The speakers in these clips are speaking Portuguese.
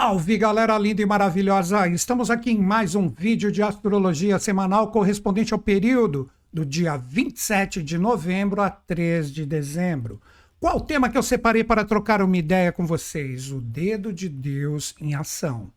Salve galera linda e maravilhosa! Estamos aqui em mais um vídeo de astrologia semanal correspondente ao período do dia 27 de novembro a 3 de dezembro. Qual o tema que eu separei para trocar uma ideia com vocês? O dedo de Deus em ação.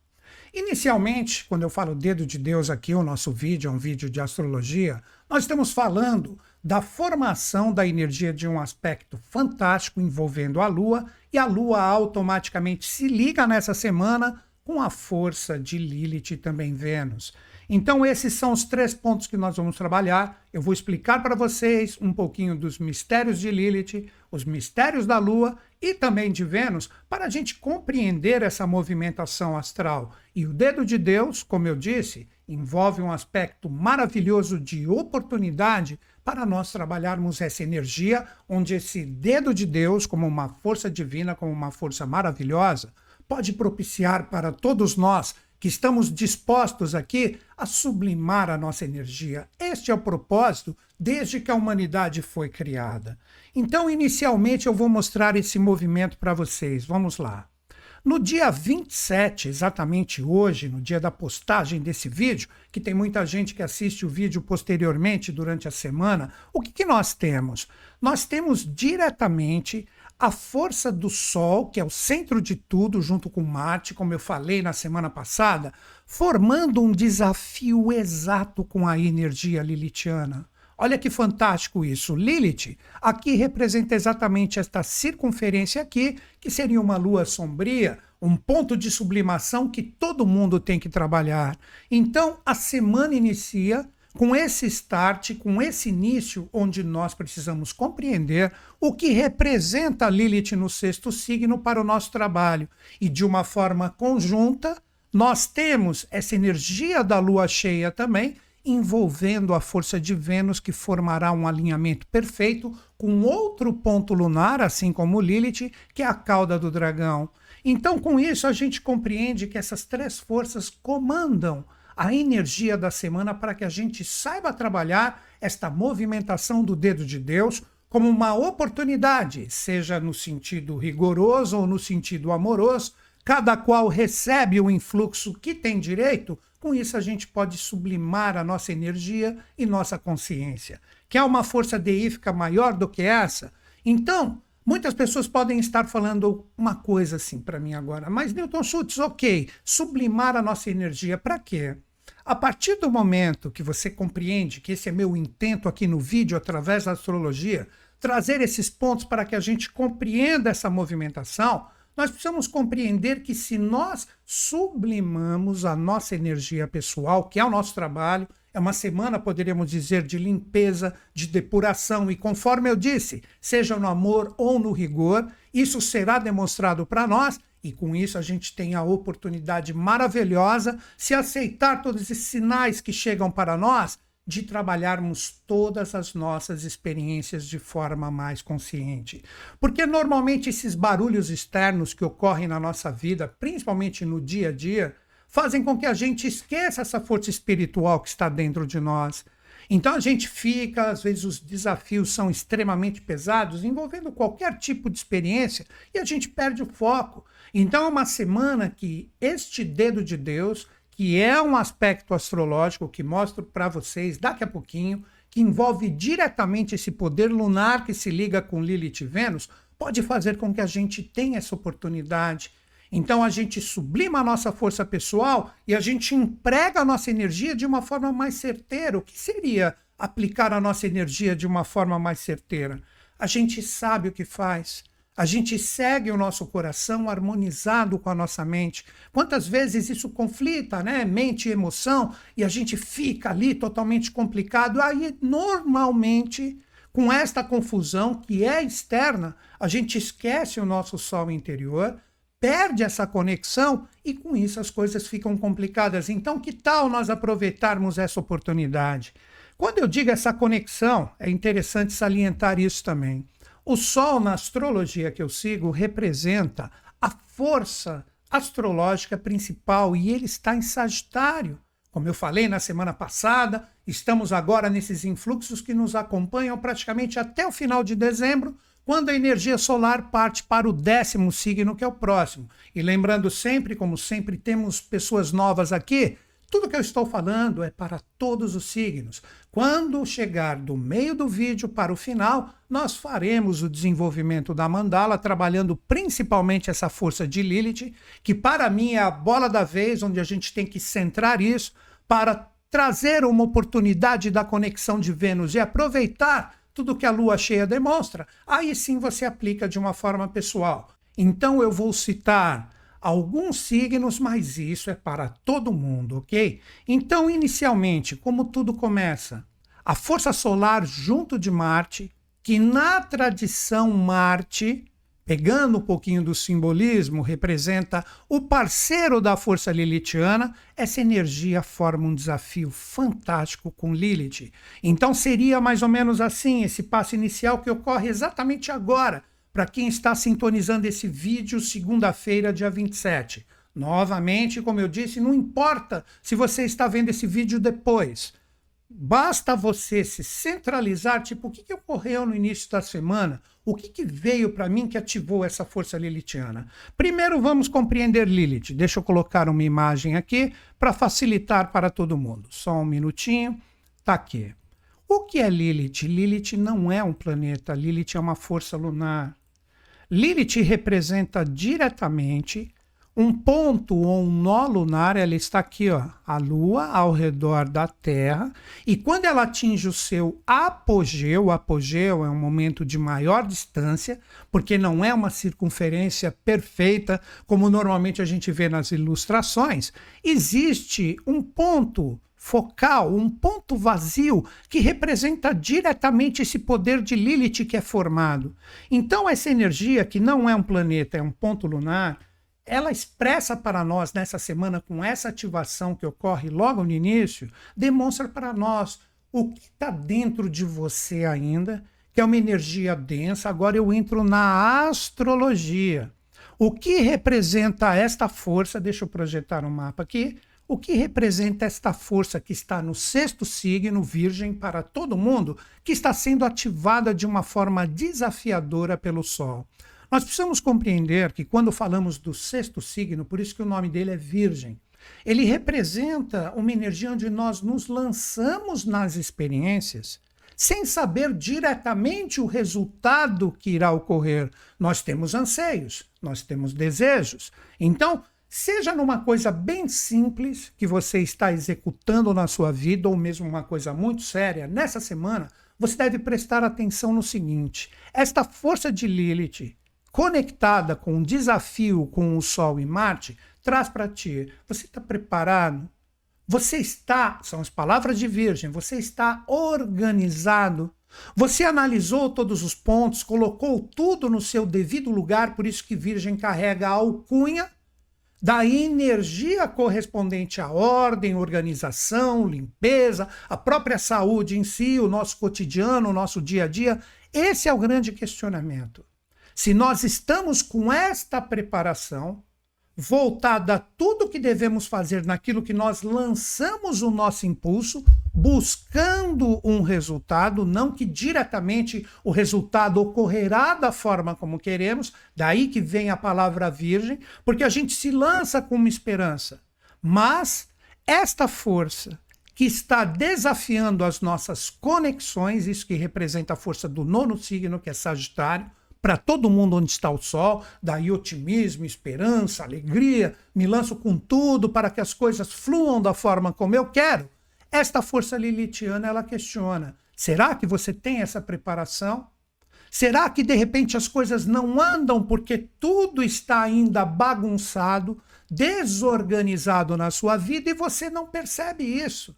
Inicialmente, quando eu falo dedo de Deus aqui, o nosso vídeo é um vídeo de astrologia, nós estamos falando da formação da energia de um aspecto fantástico envolvendo a Lua, e a Lua automaticamente se liga nessa semana com a força de Lilith e também Vênus. Então, esses são os três pontos que nós vamos trabalhar. Eu vou explicar para vocês um pouquinho dos mistérios de Lilith, os mistérios da Lua e também de Vênus, para a gente compreender essa movimentação astral. E o dedo de Deus, como eu disse, envolve um aspecto maravilhoso de oportunidade para nós trabalharmos essa energia, onde esse dedo de Deus, como uma força divina, como uma força maravilhosa, pode propiciar para todos nós que estamos dispostos aqui a sublimar a nossa energia. Este é o propósito desde que a humanidade foi criada. Então, inicialmente, eu vou mostrar esse movimento para vocês. Vamos lá. No dia 27, exatamente hoje, no dia da postagem desse vídeo, que tem muita gente que assiste o vídeo posteriormente durante a semana, o que, que nós temos? Nós temos diretamente a força do Sol, que é o centro de tudo, junto com Marte, como eu falei na semana passada, formando um desafio exato com a energia lilithiana. Olha que fantástico isso. Lilith aqui representa exatamente esta circunferência aqui, que seria uma lua sombria, um ponto de sublimação que todo mundo tem que trabalhar. Então, a semana inicia com esse start, com esse início, onde nós precisamos compreender o que representa Lilith no sexto signo para o nosso trabalho. E de uma forma conjunta, nós temos essa energia da lua cheia também, envolvendo a força de Vênus, que formará um alinhamento perfeito com outro ponto lunar, assim como Lilith, que é a cauda do dragão. Então, com isso, a gente compreende que essas três forças comandam a energia da semana para que a gente saiba trabalhar esta movimentação do dedo de Deus como uma oportunidade, seja no sentido rigoroso ou no sentido amoroso, cada qual recebe o influxo que tem direito, com isso a gente pode sublimar a nossa energia e nossa consciência. Quer uma força deífica maior do que essa? Então, Muitas pessoas podem estar falando uma coisa assim para mim agora, mas Newton Schultz, ok, sublimar a nossa energia para quê? A partir do momento que você compreende que esse é meu intento aqui no vídeo, através da astrologia, trazer esses pontos para que a gente compreenda essa movimentação, nós precisamos compreender que se nós sublimamos a nossa energia pessoal, que é o nosso trabalho, é uma semana, poderíamos dizer, de limpeza, de depuração, e conforme eu disse, seja no amor ou no rigor, isso será demonstrado para nós e com isso a gente tem a oportunidade maravilhosa, se aceitar todos esses sinais que chegam para nós, de trabalharmos todas as nossas experiências de forma mais consciente. Porque normalmente esses barulhos externos que ocorrem na nossa vida, principalmente no dia a dia, fazem com que a gente esqueça essa força espiritual que está dentro de nós. Então a gente fica, às vezes os desafios são extremamente pesados, envolvendo qualquer tipo de experiência, e a gente perde o foco. Então é uma semana que este dedo de Deus, que é um aspecto astrológico que mostro para vocês daqui a pouquinho, que envolve diretamente esse poder lunar que se liga com Lilith e Vênus, pode fazer com que a gente tenha essa oportunidade. Então a gente sublima a nossa força pessoal e a gente emprega a nossa energia de uma forma mais certeira. O que seria aplicar a nossa energia de uma forma mais certeira? A gente sabe o que faz. A gente segue o nosso coração harmonizado com a nossa mente. Quantas vezes isso conflita, né? Mente e emoção, e a gente fica ali totalmente complicado. Aí, normalmente, com esta confusão que é externa, a gente esquece o nosso sol interior, perde essa conexão e com isso as coisas ficam complicadas. Então, que tal nós aproveitarmos essa oportunidade? Quando eu digo essa conexão, é interessante salientar isso também. O Sol, na astrologia que eu sigo, representa a força astrológica principal e ele está em Sagitário. Como eu falei na semana passada, estamos agora nesses influxos que nos acompanham praticamente até o final de dezembro, quando a energia solar parte para o décimo signo, que é o próximo. E lembrando sempre, como sempre temos pessoas novas aqui, tudo que eu estou falando é para todos os signos. Quando chegar do meio do vídeo para o final, nós faremos o desenvolvimento da mandala, trabalhando principalmente essa força de Lilith, que para mim é a bola da vez, onde a gente tem que centrar isso para trazer uma oportunidade da conexão de Vênus e aproveitar tudo que a lua cheia demonstra. Aí sim você aplica de uma forma pessoal. Então eu vou citar alguns signos, mas isso é para todo mundo, ok? Então, inicialmente, como tudo começa? A força solar junto de Marte, que na tradição Marte, pegando um pouquinho do simbolismo, representa o parceiro da força lilithiana, essa energia forma um desafio fantástico com Lilith. Então seria mais ou menos assim esse passo inicial que ocorre exatamente agora, para quem está sintonizando esse vídeo segunda-feira, dia 27. Novamente, como eu disse, não importa se você está vendo esse vídeo depois. Basta você se centralizar, tipo, o que, que ocorreu no início da semana? O que, que veio para mim que ativou essa força lilithiana? Primeiro vamos compreender Lilith. Deixa eu colocar uma imagem aqui para facilitar para todo mundo. Só um minutinho. Tá aqui. O que é Lilith? Lilith não é um planeta, Lilith é uma força lunar. Lilith representa diretamente um ponto ou um nó lunar, ela está aqui, ó, a Lua ao redor da Terra, e quando ela atinge o seu apogeu, o apogeu é um momento de maior distância, porque não é uma circunferência perfeita, como normalmente a gente vê nas ilustrações, existe um ponto focal, um ponto vazio que representa diretamente esse poder de Lilith que é formado. Então, essa energia, que não é um planeta, é um ponto lunar, ela expressa para nós nessa semana, com essa ativação que ocorre logo no início, demonstra para nós o que está dentro de você ainda, que é uma energia densa. Agora eu entro na astrologia. O que representa esta força? Deixa eu projetar um mapa aqui o que representa esta força que está no sexto signo, Virgem, para todo mundo, que está sendo ativada de uma forma desafiadora pelo Sol. Nós precisamos compreender que quando falamos do sexto signo, por isso que o nome dele é Virgem, ele representa uma energia onde nós nos lançamos nas experiências sem saber diretamente o resultado que irá ocorrer. Nós temos anseios, nós temos desejos. Então, Seja numa coisa bem simples que você está executando na sua vida, ou mesmo uma coisa muito séria, nessa semana, você deve prestar atenção no seguinte: esta força de Lilith, conectada com um desafio com o Sol e Marte, traz para ti. Você está preparado? Você está, são as palavras de Virgem, você está organizado. Você analisou todos os pontos, colocou tudo no seu devido lugar, por isso que Virgem carrega a alcunha da energia correspondente à ordem, organização, limpeza, a própria saúde em si, o nosso cotidiano, o nosso dia a dia. Esse é o grande questionamento. Se nós estamos com esta preparação, voltada a tudo que devemos fazer naquilo que nós lançamos o nosso impulso, buscando um resultado, não que diretamente o resultado ocorrerá da forma como queremos, daí que vem a palavra virgem, porque a gente se lança com uma esperança. Mas esta força que está desafiando as nossas conexões, isso que representa a força do nono signo, que é Sagitário, para todo mundo onde está o sol, daí otimismo, esperança, alegria, me lanço com tudo para que as coisas fluam da forma como eu quero. Esta força lilitiana, ela questiona: será que você tem essa preparação? Será que de repente as coisas não andam porque tudo está ainda bagunçado, desorganizado na sua vida e você não percebe isso?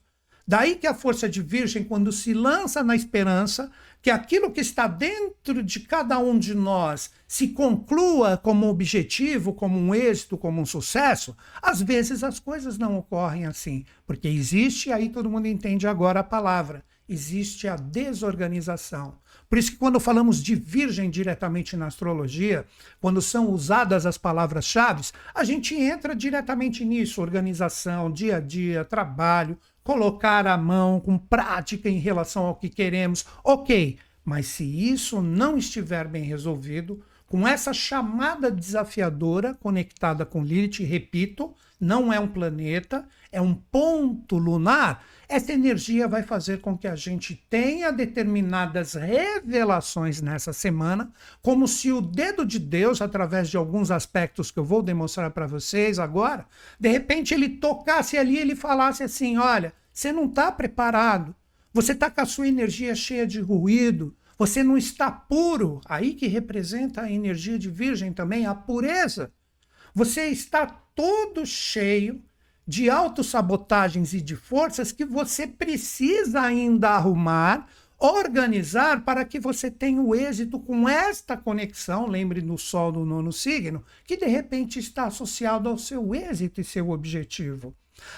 Daí que a força de Virgem, quando se lança na esperança, que aquilo que está dentro de cada um de nós se conclua como objetivo, como um êxito, como um sucesso, às vezes as coisas não ocorrem assim, porque existe, aí todo mundo entende agora a palavra, existe a desorganização. Por isso que quando falamos de virgem diretamente na astrologia, quando são usadas as palavras-chave, a gente entra diretamente nisso, organização, dia a dia, trabalho, colocar a mão com prática em relação ao que queremos. Ok, Mas se isso não estiver bem resolvido, com essa chamada desafiadora conectada com Lilith, repito, não é um planeta, é um ponto lunar. Essa energia vai fazer com que a gente tenha determinadas revelações nessa semana, como se o dedo de Deus, através de alguns aspectos que eu vou demonstrar para vocês agora, de repente ele tocasse ali e ele falasse assim: olha, você não está preparado, você está com a sua energia cheia de ruído, você não está puro, aí que representa a energia de Virgem também, a pureza. Você está todo cheio de autossabotagens e de forças que você precisa ainda arrumar, organizar para que você tenha o êxito com esta conexão, lembre no Sol do nono signo, que de repente está associado ao seu êxito e seu objetivo.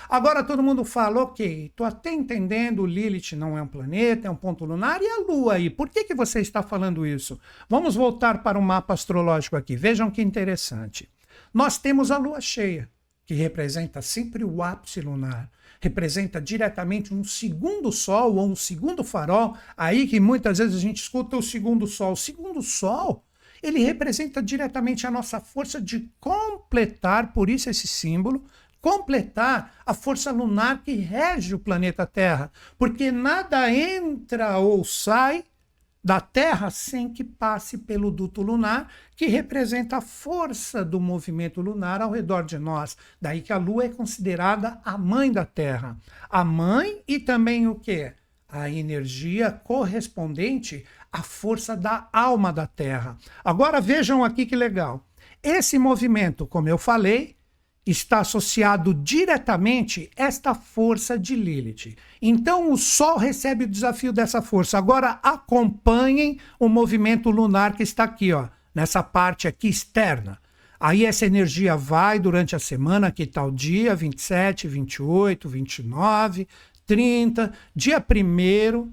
Agora todo mundo fala, ok, estou até entendendo, Lilith não é um planeta, é um ponto lunar, e a Lua aí? Por que, que você está falando isso? Vamos voltar para o mapa astrológico aqui, vejam que interessante. Nós temos a Lua cheia, que representa sempre o ápice lunar, representa diretamente um segundo sol ou um segundo farol, aí que muitas vezes a gente escuta o segundo sol. O segundo sol, ele representa diretamente a nossa força de completar, por isso esse símbolo, completar a força lunar que rege o planeta Terra, porque nada entra ou sai da Terra sem que passe pelo duto lunar, que representa a força do movimento lunar ao redor de nós. Daí que a Lua é considerada a mãe da Terra. A mãe e também o que? A energia correspondente à força da alma da Terra. Agora vejam aqui que legal. Esse movimento, como eu falei, está associado diretamente esta força de Lilith. Então o Sol recebe o desafio dessa força. Agora acompanhem o movimento lunar que está aqui, ó, nessa parte aqui externa. Aí essa energia vai durante a semana, que tal dia 27, 28, 29, 30, dia 1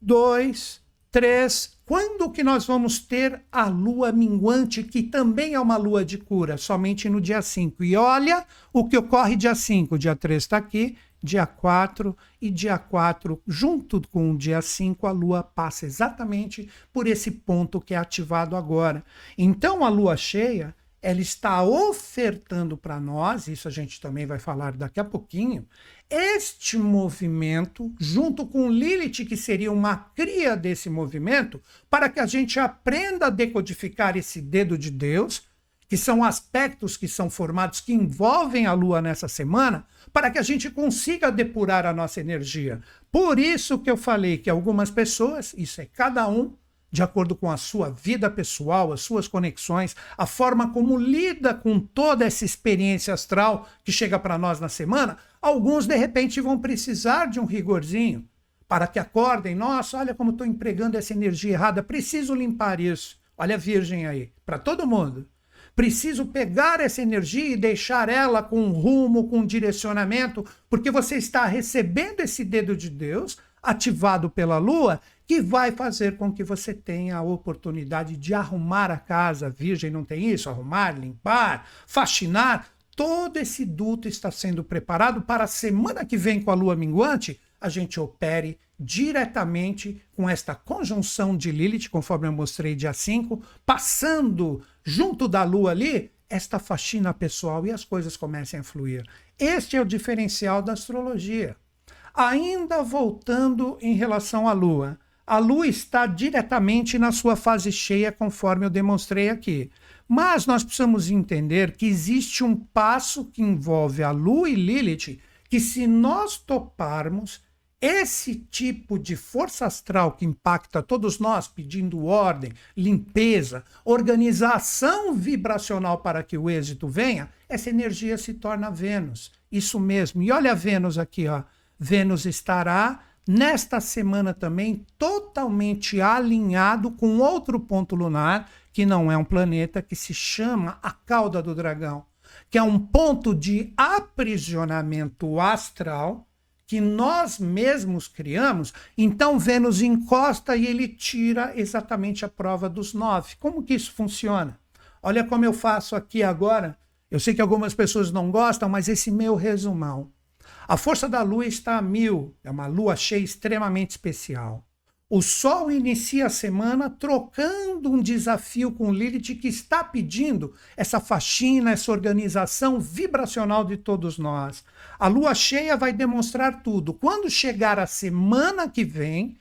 2, 3, quando que nós vamos ter a lua minguante, que também é uma lua de cura? Somente no dia 5. E olha o que ocorre dia 5. Dia 3 está aqui, dia 4 e dia 4, junto com o dia 5, a lua passa exatamente por esse ponto que é ativado agora. Então a lua cheia ela está ofertando para nós, isso a gente também vai falar daqui a pouquinho, este movimento, junto com Lilith, que seria uma cria desse movimento, para que a gente aprenda a decodificar esse dedo de Deus, que são aspectos que são formados que envolvem a Lua nessa semana, para que a gente consiga depurar a nossa energia. Por isso que eu falei que algumas pessoas, isso é cada um, de acordo com a sua vida pessoal, as suas conexões, a forma como lida com toda essa experiência astral que chega para nós na semana, alguns de repente vão precisar de um rigorzinho para que acordem. Nossa, olha como estou empregando essa energia errada, preciso limpar isso. Olha a Virgem aí, para todo mundo. Preciso pegar essa energia e deixar ela com um rumo, com um direcionamento, porque você está recebendo esse dedo de Deus, ativado pela Lua, que vai fazer com que você tenha a oportunidade de arrumar a casa. Virgem não tem isso? Arrumar, limpar, faxinar. Todo esse duto está sendo preparado para a semana que vem com a lua minguante a gente opere diretamente com esta conjunção de Lilith, conforme eu mostrei dia 5, passando junto da lua ali esta faxina pessoal e as coisas comecem a fluir. Este é o diferencial da astrologia. Ainda voltando em relação à lua, a Lua está diretamente na sua fase cheia, conforme eu demonstrei aqui. Mas nós precisamos entender que existe um passo que envolve a Lua e Lilith, que se nós toparmos esse tipo de força astral que impacta todos nós, pedindo ordem, limpeza, organização vibracional para que o êxito venha, essa energia se torna Vênus. Isso mesmo. E olha a Vênus aqui, ó. Vênus estará nesta semana também totalmente alinhado com outro ponto lunar, que não é um planeta, que se chama a cauda do dragão, que é um ponto de aprisionamento astral que nós mesmos criamos. Então Vênus encosta e ele tira exatamente a prova dos nove. Como que isso funciona? Olha como eu faço aqui agora. Eu sei que algumas pessoas não gostam, mas esse meu resumão. A força da lua está a mil, é uma lua cheia extremamente especial. O Sol inicia a semana trocando um desafio com Lilith que está pedindo essa faxina, essa organização vibracional de todos nós. A lua cheia vai demonstrar tudo. Quando chegar a semana que vem,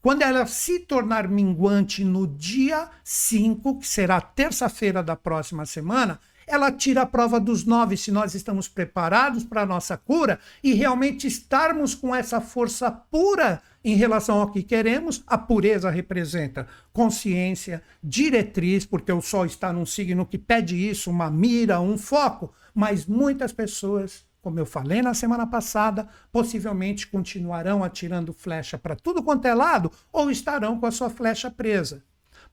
quando ela se tornar minguante no dia 5, que será terça-feira da próxima semana, ela tira a prova dos nove se nós estamos preparados para a nossa cura e realmente estarmos com essa força pura em relação ao que queremos. A pureza representa consciência, diretriz, porque o Sol está num signo que pede isso, uma mira, um foco, mas muitas pessoas como eu falei na semana passada, possivelmente continuarão atirando flecha para tudo quanto é lado ou estarão com a sua flecha presa.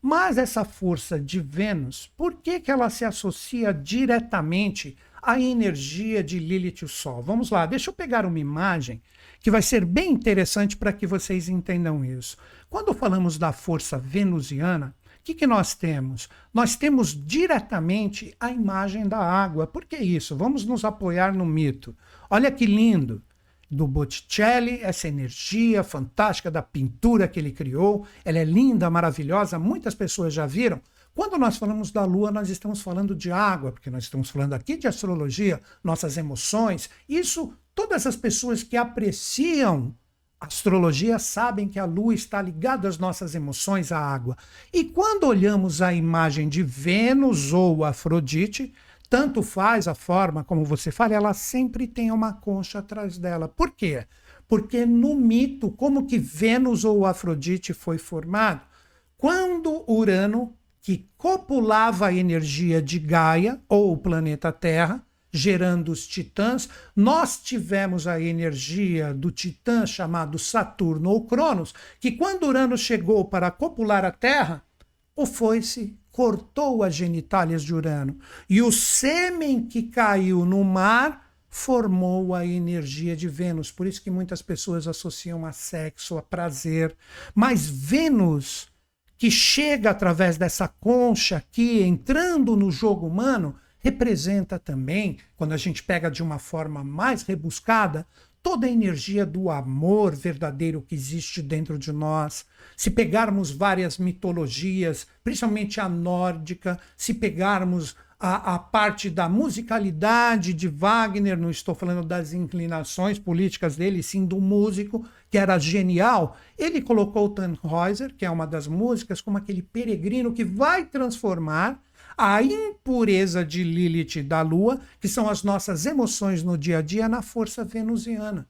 Mas essa força de Vênus, por que, que ela se associa diretamente à energia de Lilith e o Sol? Vamos lá, deixa eu pegar uma imagem que vai ser bem interessante para que vocês entendam isso. Quando falamos da força venusiana, o que, que nós temos? Nós temos diretamente a imagem da água. Por que isso? Vamos nos apoiar no mito. Olha que lindo do Botticelli, essa energia fantástica da pintura que ele criou. Ela é linda, maravilhosa, muitas pessoas já viram. Quando nós falamos da lua, nós estamos falando de água, porque nós estamos falando aqui de astrologia, nossas emoções. Isso, todas as pessoas que apreciam astrologia sabem que a lua está ligada às nossas emoções, à água. E quando olhamos a imagem de Vênus ou Afrodite, tanto faz a forma como você fala, ela sempre tem uma concha atrás dela. Por quê? Porque no mito, como que Vênus ou Afrodite foi formado? Quando Urano, que copulava a energia de Gaia, ou o planeta Terra, gerando os titãs, nós tivemos a energia do titã chamado Saturno ou Cronos, que quando Urano chegou para copular a Terra, o foi-se cortou as genitálias de Urano. E o sêmen que caiu no mar formou a energia de Vênus. Por isso que muitas pessoas associam a sexo, a prazer. Mas Vênus, que chega através dessa concha aqui, entrando no jogo humano, representa também, quando a gente pega de uma forma mais rebuscada, toda a energia do amor verdadeiro que existe dentro de nós. Se pegarmos várias mitologias, principalmente a nórdica, se pegarmos a, a, parte da musicalidade de Wagner, não estou falando das inclinações políticas dele, sim do músico, que era genial. Ele colocou Tannhäuser, que é uma das músicas, como aquele peregrino que vai transformar a impureza de Lilith da Lua, que são as nossas emoções no dia a dia, na força venusiana.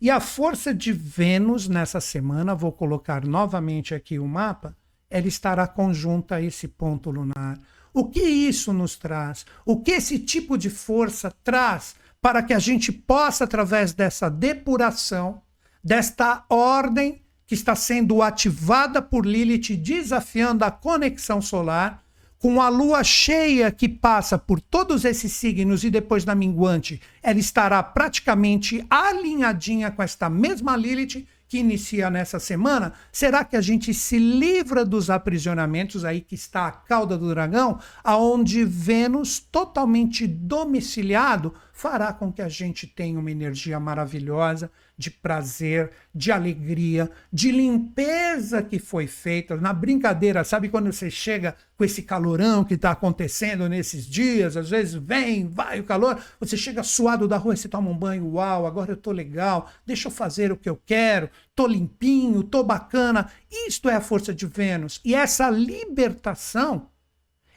E a força de Vênus nessa semana, vou colocar novamente aqui o mapa, ela estará conjunta a esse ponto lunar. O que isso nos traz? O que esse tipo de força traz para que a gente possa, através dessa depuração, desta ordem que está sendo ativada por Lilith, desafiando a conexão solar, com a lua cheia que passa por todos esses signos e depois da minguante, ela estará praticamente alinhadinha com esta mesma Lilith que inicia nessa semana. Será que a gente se livra dos aprisionamentos aí que está a cauda do dragão, aonde Vênus totalmente domiciliado fará com que a gente tenha uma energia maravilhosa de prazer, de alegria, de limpeza que foi feita. Na brincadeira, sabe quando você chega com esse calorão que está acontecendo nesses dias? Às vezes vem, vai o calor, você chega suado da rua, você toma um banho, uau, agora eu tô legal, deixa eu fazer o que eu quero, tô limpinho, tô bacana. Isto é a força de Vênus. E essa libertação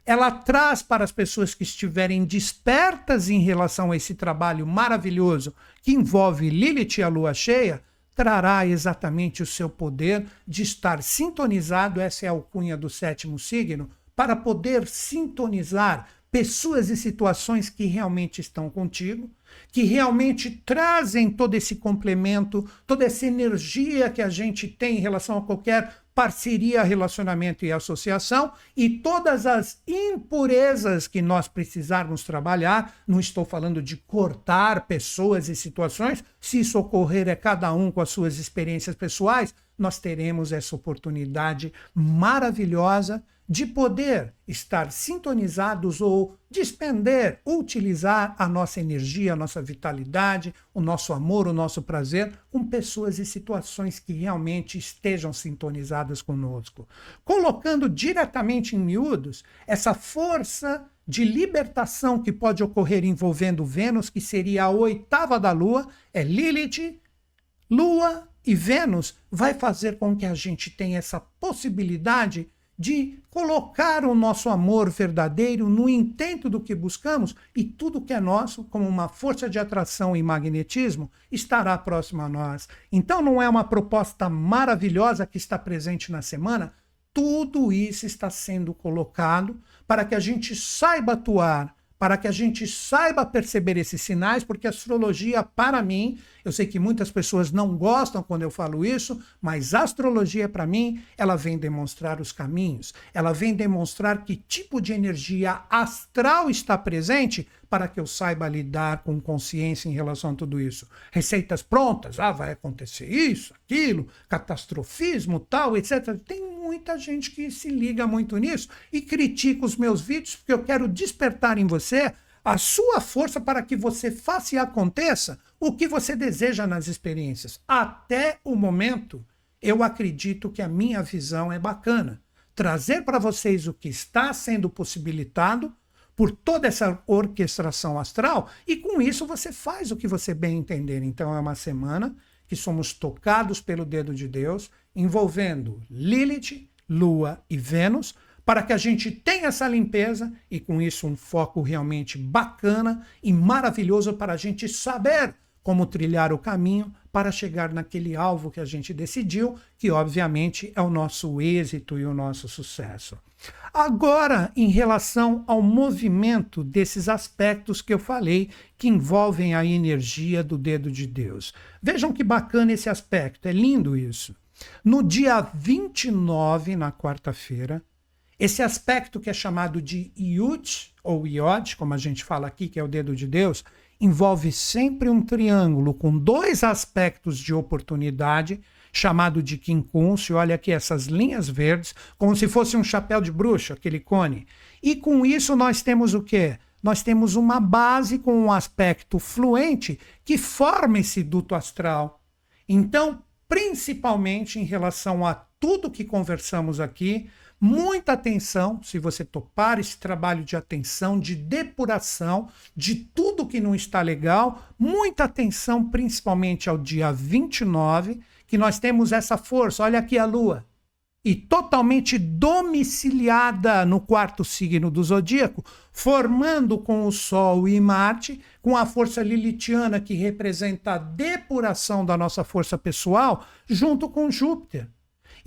ela traz para as pessoas que estiverem despertas em relação a esse trabalho maravilhoso que envolve Lilith e a lua cheia, trará exatamente o seu poder de estar sintonizado, essa é a alcunha do sétimo signo, para poder sintonizar pessoas e situações que realmente estão contigo, que realmente trazem todo esse complemento, toda essa energia que a gente tem em relação a qualquer parceria, relacionamento e associação e todas as impurezas que nós precisarmos trabalhar. Não estou falando de cortar pessoas e situações, Se isso ocorrer é cada um com as suas experiências pessoais, nós teremos essa oportunidade maravilhosa de poder estar sintonizados ou despender, utilizar a nossa energia, a nossa vitalidade, o nosso amor, o nosso prazer com pessoas e situações que realmente estejam sintonizadas conosco. Colocando diretamente em miúdos essa força de libertação que pode ocorrer envolvendo Vênus, que seria a oitava da Lua, é Lilith, Lua e Vênus, vai fazer com que a gente tenha essa possibilidade de colocar o nosso amor verdadeiro no intento do que buscamos e tudo que é nosso, como uma força de atração e magnetismo, estará próximo a nós. Então não é uma proposta maravilhosa que está presente na semana? Tudo isso está sendo colocado para que a gente saiba atuar para que a gente saiba perceber esses sinais, porque a astrologia, para mim, eu sei que muitas pessoas não gostam quando eu falo isso, mas a astrologia, para mim, ela vem demonstrar os caminhos, ela vem demonstrar que tipo de energia astral está presente para que eu saiba lidar com consciência em relação a tudo isso. Receitas prontas, ah, vai acontecer isso, aquilo, catastrofismo, tal, etc. Tem muita gente que se liga muito nisso e critica os meus vídeos porque eu quero despertar em você a sua força para que você faça e aconteça o que você deseja nas experiências. Até o momento, eu acredito que a minha visão é bacana. Trazer para vocês o que está sendo possibilitado por toda essa orquestração astral, e com isso você faz o que você bem entender. Então é uma semana que somos tocados pelo dedo de Deus, envolvendo Lilith, Lua e Vênus, para que a gente tenha essa limpeza e com isso um foco realmente bacana e maravilhoso para a gente saber como trilhar o caminho para chegar naquele alvo que a gente decidiu, que obviamente é o nosso êxito e o nosso sucesso. Agora, em relação ao movimento desses aspectos que eu falei, que envolvem a energia do dedo de Deus. Vejam que bacana esse aspecto, é lindo isso. No dia 29, na quarta-feira, esse aspecto que é chamado de Iud, ou Iod, como a gente fala aqui, que é o dedo de Deus, envolve sempre um triângulo com dois aspectos de oportunidade chamado de quincúncio. Olha aqui essas linhas verdes, como se fosse um chapéu de bruxa, aquele cone. E com isso nós temos o quê? Nós temos uma base com um aspecto fluente que forma esse duto astral. Então, principalmente em relação a tudo que conversamos aqui, muita atenção, se você topar esse trabalho de atenção, de depuração de tudo que não está legal, muita atenção principalmente ao dia 29, que nós temos essa força. Olha aqui a Lua. E totalmente domiciliada no quarto signo do zodíaco, formando com o Sol e Marte, com a força lilitiana que representa a depuração da nossa força pessoal, junto com Júpiter.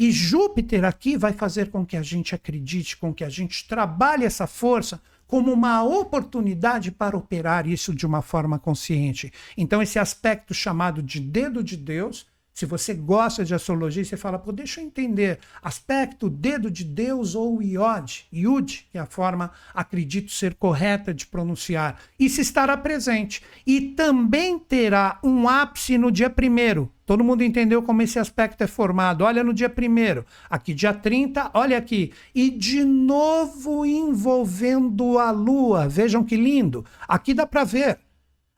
E Júpiter aqui vai fazer com que a gente acredite, com que a gente trabalhe essa força como uma oportunidade para operar isso de uma forma consciente. Então, esse aspecto chamado de dedo de Deus se você gosta de astrologia, você fala, pô, deixa eu entender. Aspecto, dedo de Deus ou Iod, Yud, que é a forma, acredito ser correta de pronunciar. Isso estará presente. E também terá um ápice no dia primeiro. Todo mundo entendeu como esse aspecto é formado. Olha no dia primeiro. Aqui, dia 30, olha aqui. E de novo envolvendo a lua. Vejam que lindo. Aqui dá para ver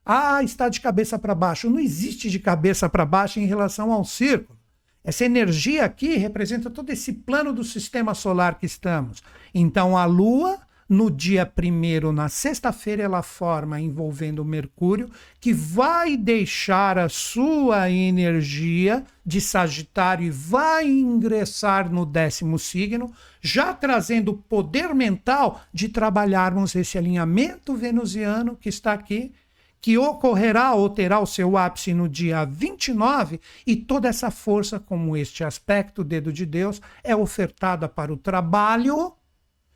ah, está de cabeça para baixo. Não existe de cabeça para baixo em relação ao círculo. Essa energia aqui representa todo esse plano do sistema solar que estamos. Então, a Lua, no dia primeiro, na sexta-feira, ela forma envolvendo Mercúrio, que vai deixar a sua energia de Sagitário e vai ingressar no décimo signo, já trazendo o poder mental de trabalharmos esse alinhamento venusiano que está aqui que ocorrerá ou terá o seu ápice no dia 29, e toda essa força, como este aspecto, dedo de Deus, é ofertada para o trabalho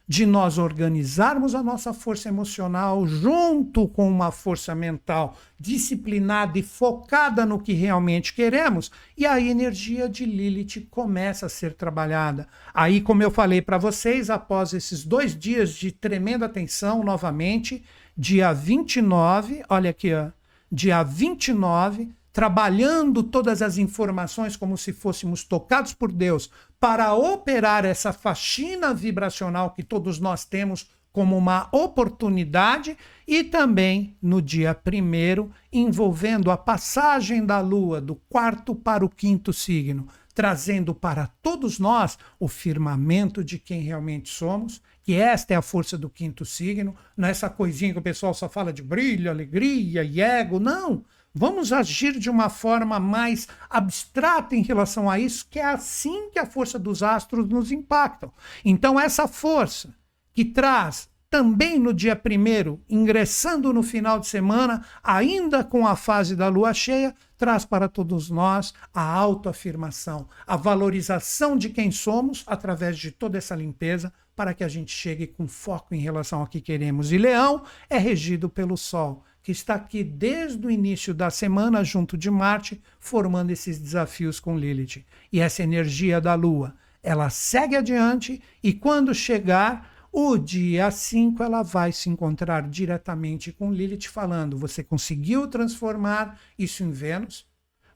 de nós organizarmos a nossa força emocional junto com uma força mental disciplinada e focada no que realmente queremos, e a energia de Lilith começa a ser trabalhada. Aí, como eu falei para vocês, após esses dois dias de tremenda tensão, novamente, dia 29, olha aqui, ó, dia 29, trabalhando todas as informações como se fôssemos tocados por Deus para operar essa faxina vibracional que todos nós temos como uma oportunidade e também no dia primeiro envolvendo a passagem da lua do quarto para o quinto signo, trazendo para todos nós o firmamento de quem realmente somos, que esta é a força do quinto signo, não é essa coisinha que o pessoal só fala de brilho, alegria e ego, não. Vamos agir de uma forma mais abstrata em relação a isso, que é assim que a força dos astros nos impactam. Então, essa força que traz também no dia primeiro, ingressando no final de semana, ainda com a fase da lua cheia, traz para todos nós a autoafirmação, a valorização de quem somos através de toda essa limpeza, para que a gente chegue com foco em relação ao que queremos. E Leão é regido pelo Sol, que está aqui desde o início da semana, junto de Marte, formando esses desafios com Lilith. E essa energia da Lua, ela segue adiante e quando chegar o dia 5, ela vai se encontrar diretamente com Lilith, falando: Você conseguiu transformar isso em Vênus?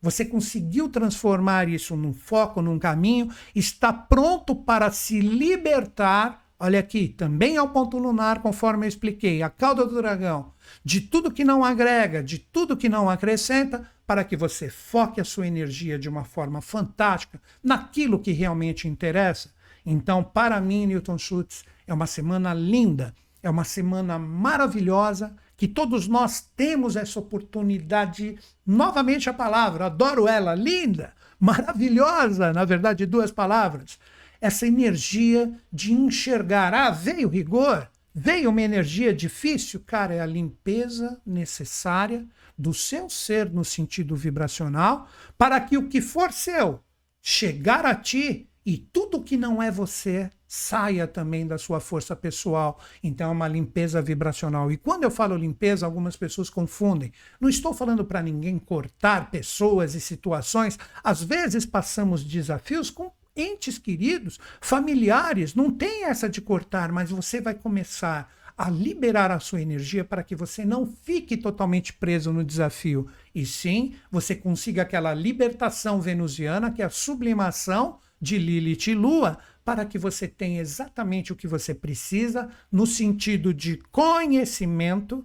Você conseguiu transformar isso num foco, num caminho? Está pronto para se libertar? Olha aqui, também é o ponto lunar, conforme eu expliquei, a cauda do dragão, de tudo que não agrega, de tudo que não acrescenta, para que você foque a sua energia de uma forma fantástica naquilo que realmente interessa. Então, para mim, Newton Schultz, é uma semana linda, é uma semana maravilhosa, que todos nós temos essa oportunidade, novamente a palavra, adoro ela, linda, maravilhosa, na verdade, duas palavras. Essa energia de enxergar, ah, veio rigor, veio uma energia difícil, cara, é a limpeza necessária do seu ser no sentido vibracional, para que o que for seu chegar a ti e tudo que não é você saia também da sua força pessoal. Então é uma limpeza vibracional. E quando eu falo limpeza, algumas pessoas confundem. Não estou falando para ninguém cortar pessoas e situações. Às vezes passamos desafios com entes queridos, familiares, não tem essa de cortar, mas você vai começar a liberar a sua energia para que você não fique totalmente preso no desafio, e sim você consiga aquela libertação venusiana, que é a sublimação de Lilith e Lua, para que você tenha exatamente o que você precisa no sentido de conhecimento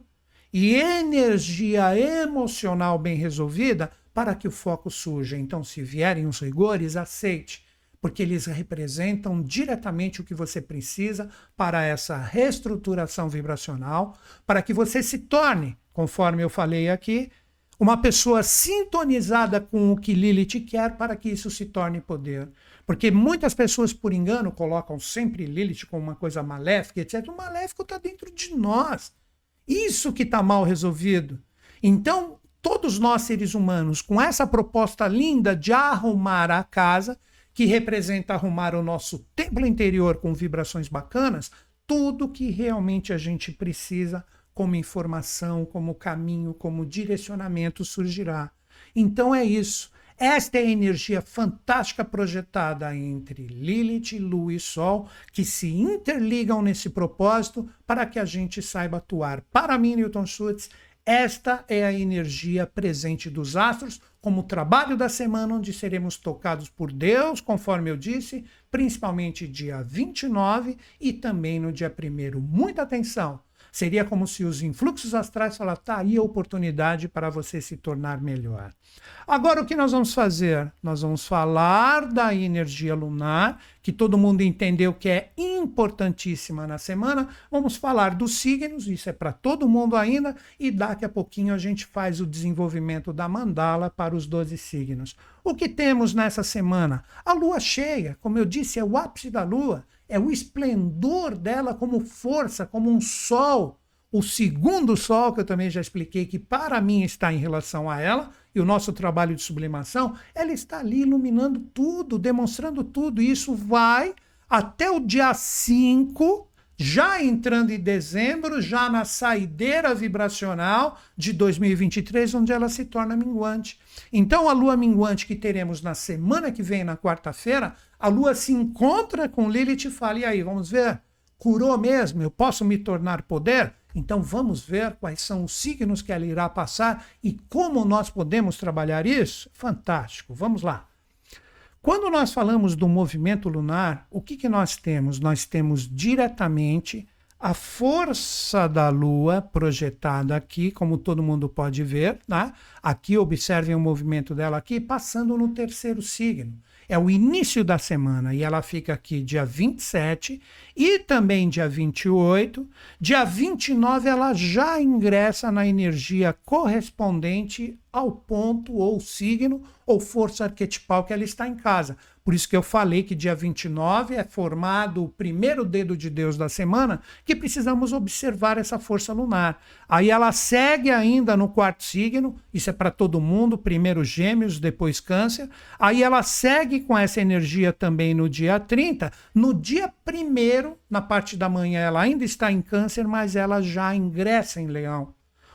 e energia emocional bem resolvida para que o foco surja. Então, se vierem os rigores, aceite, porque eles representam diretamente o que você precisa para essa reestruturação vibracional, para que você se torne, conforme eu falei aqui, uma pessoa sintonizada com o que Lilith quer para que isso se torne poder. Porque muitas pessoas, por engano, colocam sempre Lilith como uma coisa maléfica, etc. O maléfico está dentro de nós. Isso que está mal resolvido. Então, todos nós, seres humanos, com essa proposta linda de arrumar a casa, que representa arrumar o nosso templo interior com vibrações bacanas, tudo que realmente a gente precisa como informação, como caminho, como direcionamento surgirá. Então é isso. Esta é a energia fantástica projetada entre Lilith, Lua e Sol, que se interligam nesse propósito para que a gente saiba atuar. Para mim, Newton Schultz, esta é a energia presente dos astros, como trabalho da semana, onde seremos tocados por Deus, conforme eu disse, principalmente dia 29 e também no dia 1. Muita atenção! Seria como se os influxos astrais falassem, tá aí a oportunidade para você se tornar melhor. Agora, o que nós vamos fazer? Nós vamos falar da energia lunar, que todo mundo entendeu que é importantíssima na semana. Vamos falar dos signos, isso é para todo mundo ainda, e daqui a pouquinho a gente faz o desenvolvimento da mandala para os 12 signos. O que temos nessa semana? A lua cheia, como eu disse, é o ápice da lua é o esplendor dela como força, como um sol. O segundo sol, que eu também já expliquei, que para mim está em relação a ela, e o nosso trabalho de sublimação, ela está ali iluminando tudo, demonstrando tudo. E isso vai até o dia 5 já entrando em dezembro, já na saideira vibracional de 2023, onde ela se torna minguante. Então, a lua minguante que teremos na semana que vem, na quarta-feira, a lua se encontra com Lilith e fala: e aí, vamos ver? Curou mesmo? Eu posso me tornar poder? Então vamos ver quais são os signos que ela irá passar e como nós podemos trabalhar isso? Fantástico. Vamos lá. Quando nós falamos do movimento lunar, o que, que nós temos? Nós temos diretamente a força da Lua projetada aqui, como todo mundo pode ver, tá? Aqui observem o movimento dela aqui, passando no terceiro signo. É o início da semana e ela fica aqui dia 27 e também dia 28. Dia 29 ela já ingressa na energia correspondente ao ponto ou signo ou força arquetipal que ela está em casa. Por isso que eu falei que dia 29 é formado o primeiro dedo de Deus da semana, que precisamos observar essa força lunar. Aí ela segue ainda no quarto signo, isso é para todo mundo, primeiro Gêmeos, depois Câncer. Aí ela segue com essa energia também no dia 30. No dia 1 na parte da manhã, ela ainda está em Câncer, mas ela já ingressa em Leão,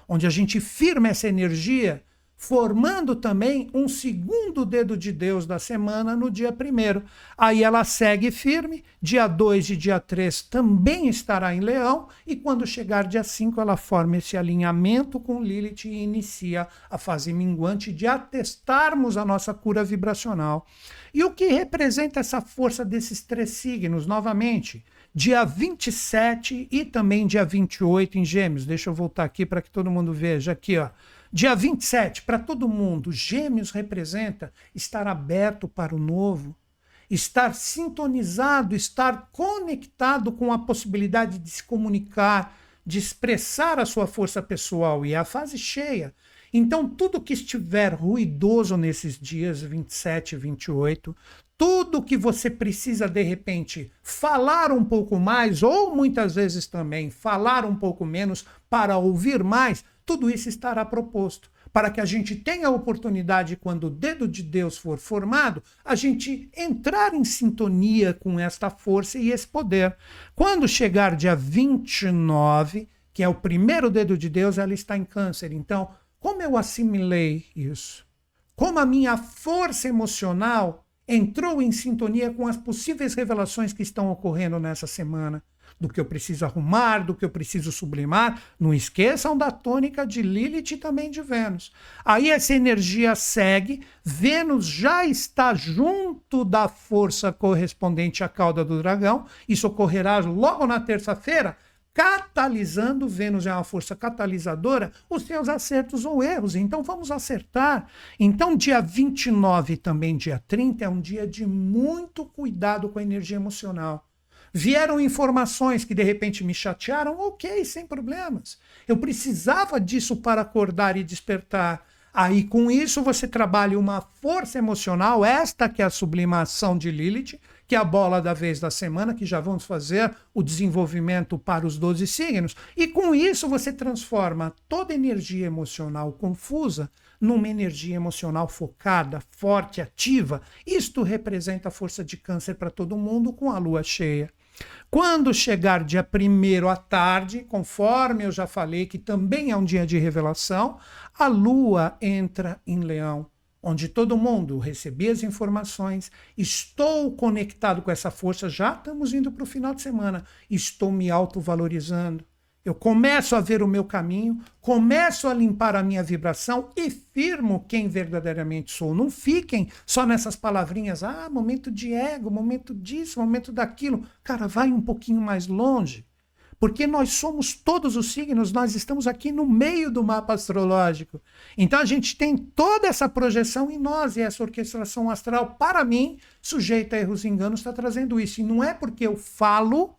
onde a gente firma essa energia formando também um segundo dedo de Deus da semana no dia primeiro. Aí ela segue firme, dia 2 e dia 3 também estará em Leão, e quando chegar dia 5 ela forma esse alinhamento com Lilith e inicia a fase minguante de atestarmos a nossa cura vibracional. E o que representa essa força desses três signos, novamente? Dia 27 e também dia 28 em Gêmeos. Deixa eu voltar aqui para que todo mundo veja aqui, ó. Dia 27, para todo mundo, Gêmeos representa estar aberto para o novo, estar sintonizado, estar conectado com a possibilidade de se comunicar, de expressar a sua força pessoal. E é a fase cheia. Então, tudo que estiver ruidoso nesses dias 27 e 28, tudo que você precisa de repente falar um pouco mais, ou muitas vezes também falar um pouco menos para ouvir mais, tudo isso estará proposto para que a gente tenha a oportunidade, quando o dedo de Deus for formado, a gente entrar em sintonia com esta força e esse poder. Quando chegar dia 29, que é o primeiro dedo de Deus, ela está em câncer. Então, como eu assimilei isso? Como a minha força emocional entrou em sintonia com as possíveis revelações que estão ocorrendo nessa semana? Do que eu preciso arrumar, do que eu preciso sublimar. Não esqueçam da tônica de Lilith e também de Vênus. Aí essa energia segue, Vênus já está junto da força correspondente à cauda do dragão. Isso ocorrerá logo na terça-feira catalisando, Vênus é uma força catalisadora, os seus acertos ou erros. Então vamos acertar. Então, dia 29 e também dia 30 é um dia de muito cuidado com a energia emocional. Vieram informações que de repente me chatearam, ok, sem problemas. Eu precisava disso para acordar e despertar. Aí com isso você trabalha uma força emocional, esta que é a sublimação de Lilith, que é a bola da vez da semana, que já vamos fazer o desenvolvimento para os 12 signos. E com isso você transforma toda energia emocional confusa numa energia emocional focada, forte, ativa. Isto representa a força de câncer para todo mundo com a lua cheia. Quando chegar dia 1 à tarde, conforme eu já falei, que também é um dia de revelação, a lua entra em leão, onde todo mundo recebia as informações, estou conectado com essa força, já estamos indo para o final de semana, estou me autovalorizando, eu começo a ver o meu caminho, começo a limpar a minha vibração e firmo quem verdadeiramente sou. Não fiquem só nessas palavrinhas, ah, momento de ego, momento disso, momento daquilo. Cara, vai um pouquinho mais longe. Porque nós somos todos os signos, nós estamos aqui no meio do mapa astrológico. Então a gente tem toda essa projeção em nós e essa orquestração astral, para mim, sujeita a erros e enganos, está trazendo isso. E não é porque eu falo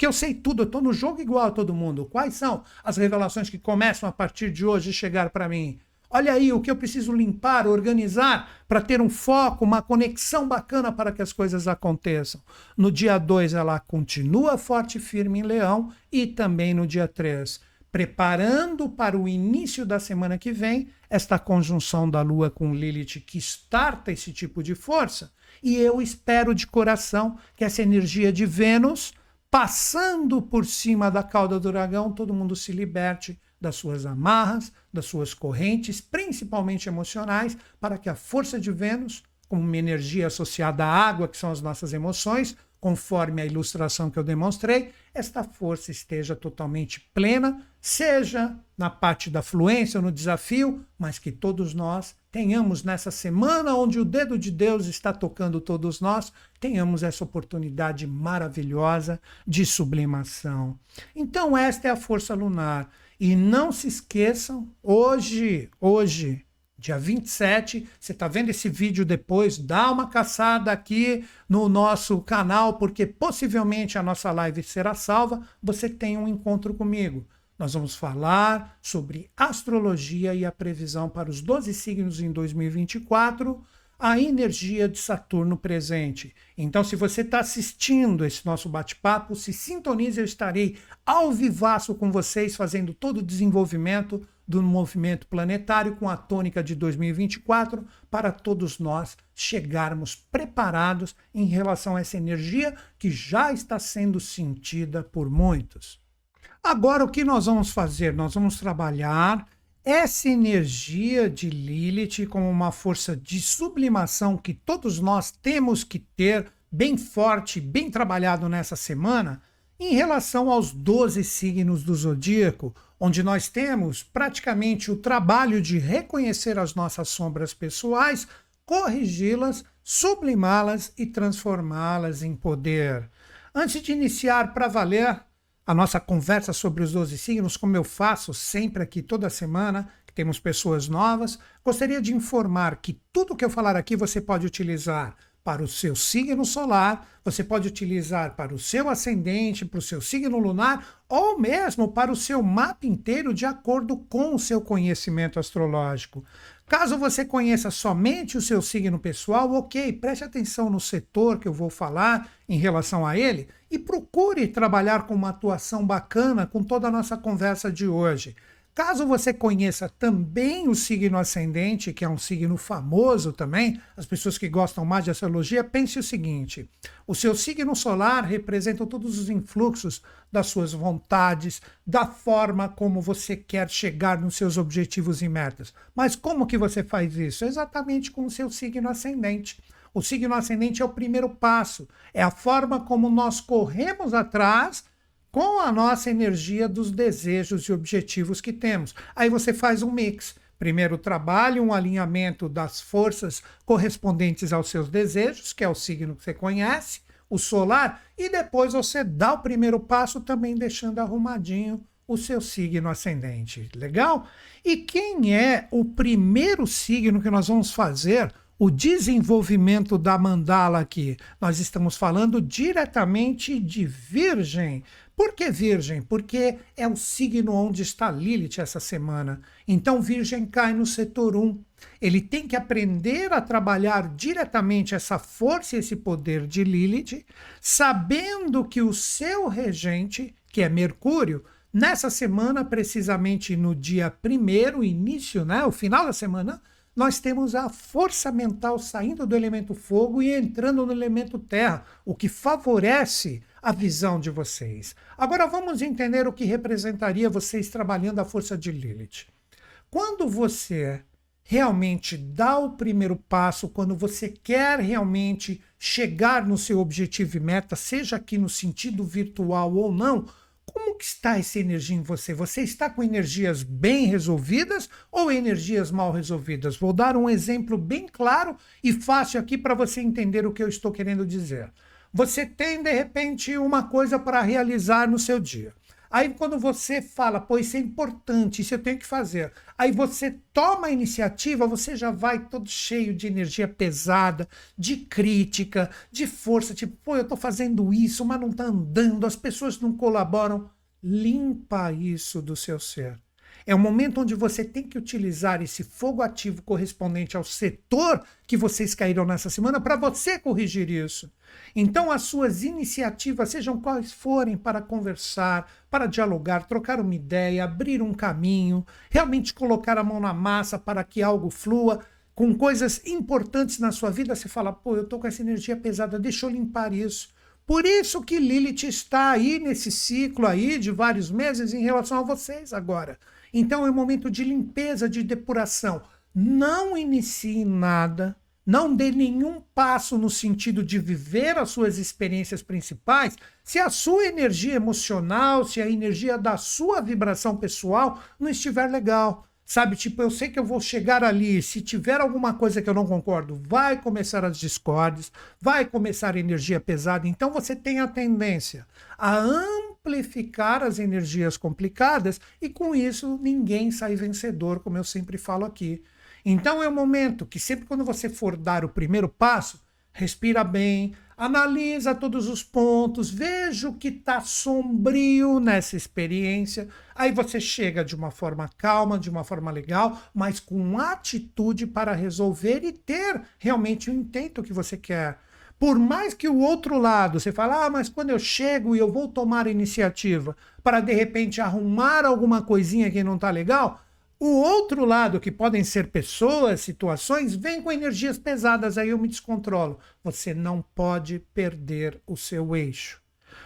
que eu sei tudo, eu estou no jogo igual a todo mundo. Quais são as revelações que começam a partir de hoje chegar para mim? Olha aí o que eu preciso limpar, organizar para ter um foco, uma conexão bacana para que as coisas aconteçam. No dia 2, ela continua forte e firme em Leão e também no dia 3, preparando para o início da semana que vem esta conjunção da Lua com Lilith que starta esse tipo de força. E eu espero de coração que essa energia de Vênus passando por cima da cauda do dragão, todo mundo se liberte das suas amarras, das suas correntes, principalmente emocionais, para que a força de Vênus, como uma energia associada à água, que são as nossas emoções, conforme a ilustração que eu demonstrei, esta força esteja totalmente plena, seja na parte da fluência ou no desafio, mas que todos nós tenhamos nessa semana onde o dedo de Deus está tocando todos nós, tenhamos essa oportunidade maravilhosa de sublimação. Então, esta é a força lunar. E não se esqueçam, hoje, hoje, dia 27. Você está vendo esse vídeo depois? Dá uma caçada aqui no nosso canal, porque possivelmente a nossa live será salva. Você tem um encontro comigo. Nós vamos falar sobre astrologia e a previsão para os 12 signos em 2024, a energia de Saturno presente. Então, se você está assistindo esse nosso bate-papo, se sintonize, eu estarei ao vivaço com vocês, fazendo todo o desenvolvimento do movimento planetário com a tônica de 2024 para todos nós chegarmos preparados em relação a essa energia que já está sendo sentida por muitos. Agora, o que nós vamos fazer? Nós vamos trabalhar essa energia de Lilith como uma força de sublimação que todos nós temos que ter bem forte, bem trabalhado nessa semana, em relação aos 12 signos do zodíaco, onde nós temos praticamente o trabalho de reconhecer as nossas sombras pessoais, corrigi-las, sublimá-las e transformá-las em poder. Antes de iniciar para valer a nossa conversa sobre os 12 signos, como eu faço sempre aqui toda semana, que temos pessoas novas, gostaria de informar que tudo que eu falar aqui você pode utilizar para o seu signo solar, você pode utilizar para o seu ascendente, para o seu signo lunar, ou mesmo para o seu mapa inteiro de acordo com o seu conhecimento astrológico. Caso você conheça somente o seu signo pessoal, ok, preste atenção no setor que eu vou falar em relação a ele e procure trabalhar com uma atuação bacana com toda a nossa conversa de hoje. Caso você conheça também o signo ascendente, que é um signo famoso também, as pessoas que gostam mais de astrologia, pense o seguinte: o seu signo solar representa todos os influxos das suas vontades, da forma como você quer chegar nos seus objetivos e metas. Mas como que você faz isso? Exatamente com o seu signo ascendente. O signo ascendente é o primeiro passo, é a forma como nós corremos atrás com a nossa energia dos desejos e objetivos que temos. Aí você faz um mix. Primeiro trabalhe um alinhamento das forças correspondentes aos seus desejos, que é o signo que você conhece, o solar, e depois você dá o primeiro passo também deixando arrumadinho o seu signo ascendente. Legal? E quem é o primeiro signo que nós vamos fazer o desenvolvimento da mandala aqui? Nós estamos falando diretamente de Virgem. Por que Virgem? Porque é o signo onde está Lilith essa semana. Então, Virgem cai no setor 1. Ele tem que aprender a trabalhar diretamente essa força e esse poder de Lilith, sabendo que o seu regente, que é Mercúrio, nessa semana, precisamente no dia primeiro, início, né, o final da semana, nós temos a força mental saindo do elemento fogo e entrando no elemento terra, o que favorece a visão de vocês. Agora vamos entender o que representaria vocês trabalhando a força de Lilith. Quando você realmente dá o primeiro passo, quando você quer realmente chegar no seu objetivo e meta, seja aqui no sentido virtual ou não, como que está essa energia em você? Você está com energias bem resolvidas ou energias mal resolvidas? Vou dar um exemplo bem claro e fácil aqui para você entender o que eu estou querendo dizer. Você tem, de repente, uma coisa para realizar no seu dia. Aí, quando você fala, pô, isso é importante, isso eu tenho que fazer. Aí você toma a iniciativa, você já vai todo cheio de energia pesada, de crítica, de força, tipo, pô, eu estou fazendo isso, mas não está andando, as pessoas não colaboram. Limpa isso do seu ser. É um momento onde você tem que utilizar esse fogo ativo correspondente ao setor que vocês caíram nessa semana para você corrigir isso. Então, as suas iniciativas, sejam quais forem, para conversar, para dialogar, trocar uma ideia, abrir um caminho, realmente colocar a mão na massa para que algo flua, com coisas importantes na sua vida, você fala, pô, eu estou com essa energia pesada, deixa eu limpar isso. Por isso que Lilith está aí nesse ciclo aí de vários meses em relação a vocês agora. Então é um momento de limpeza, de depuração. Não inicie nada, Não dê nenhum passo no sentido de viver as suas experiências principais se a sua energia emocional, se a energia da sua vibração pessoal não estiver legal. Sabe, tipo, eu sei que eu vou chegar ali, se tiver alguma coisa que eu não concordo, vai começar as discórdias, vai começar a energia pesada. Então você tem a tendência a amplificar as energias complicadas e com isso ninguém sai vencedor, como eu sempre falo aqui. Então é o momento que sempre quando você for dar o primeiro passo, respira bem, analisa todos os pontos, veja o que está sombrio nessa experiência. Aí você chega de uma forma calma, de uma forma legal, mas com atitude para resolver e ter realmente o intento que você quer. Por mais que o outro lado, você fala, ah, mas quando eu chego e eu vou tomar iniciativa para de repente arrumar alguma coisinha que não está legal, o outro lado, que podem ser pessoas, situações, vem com energias pesadas, aí eu me descontrolo. Você não pode perder o seu eixo.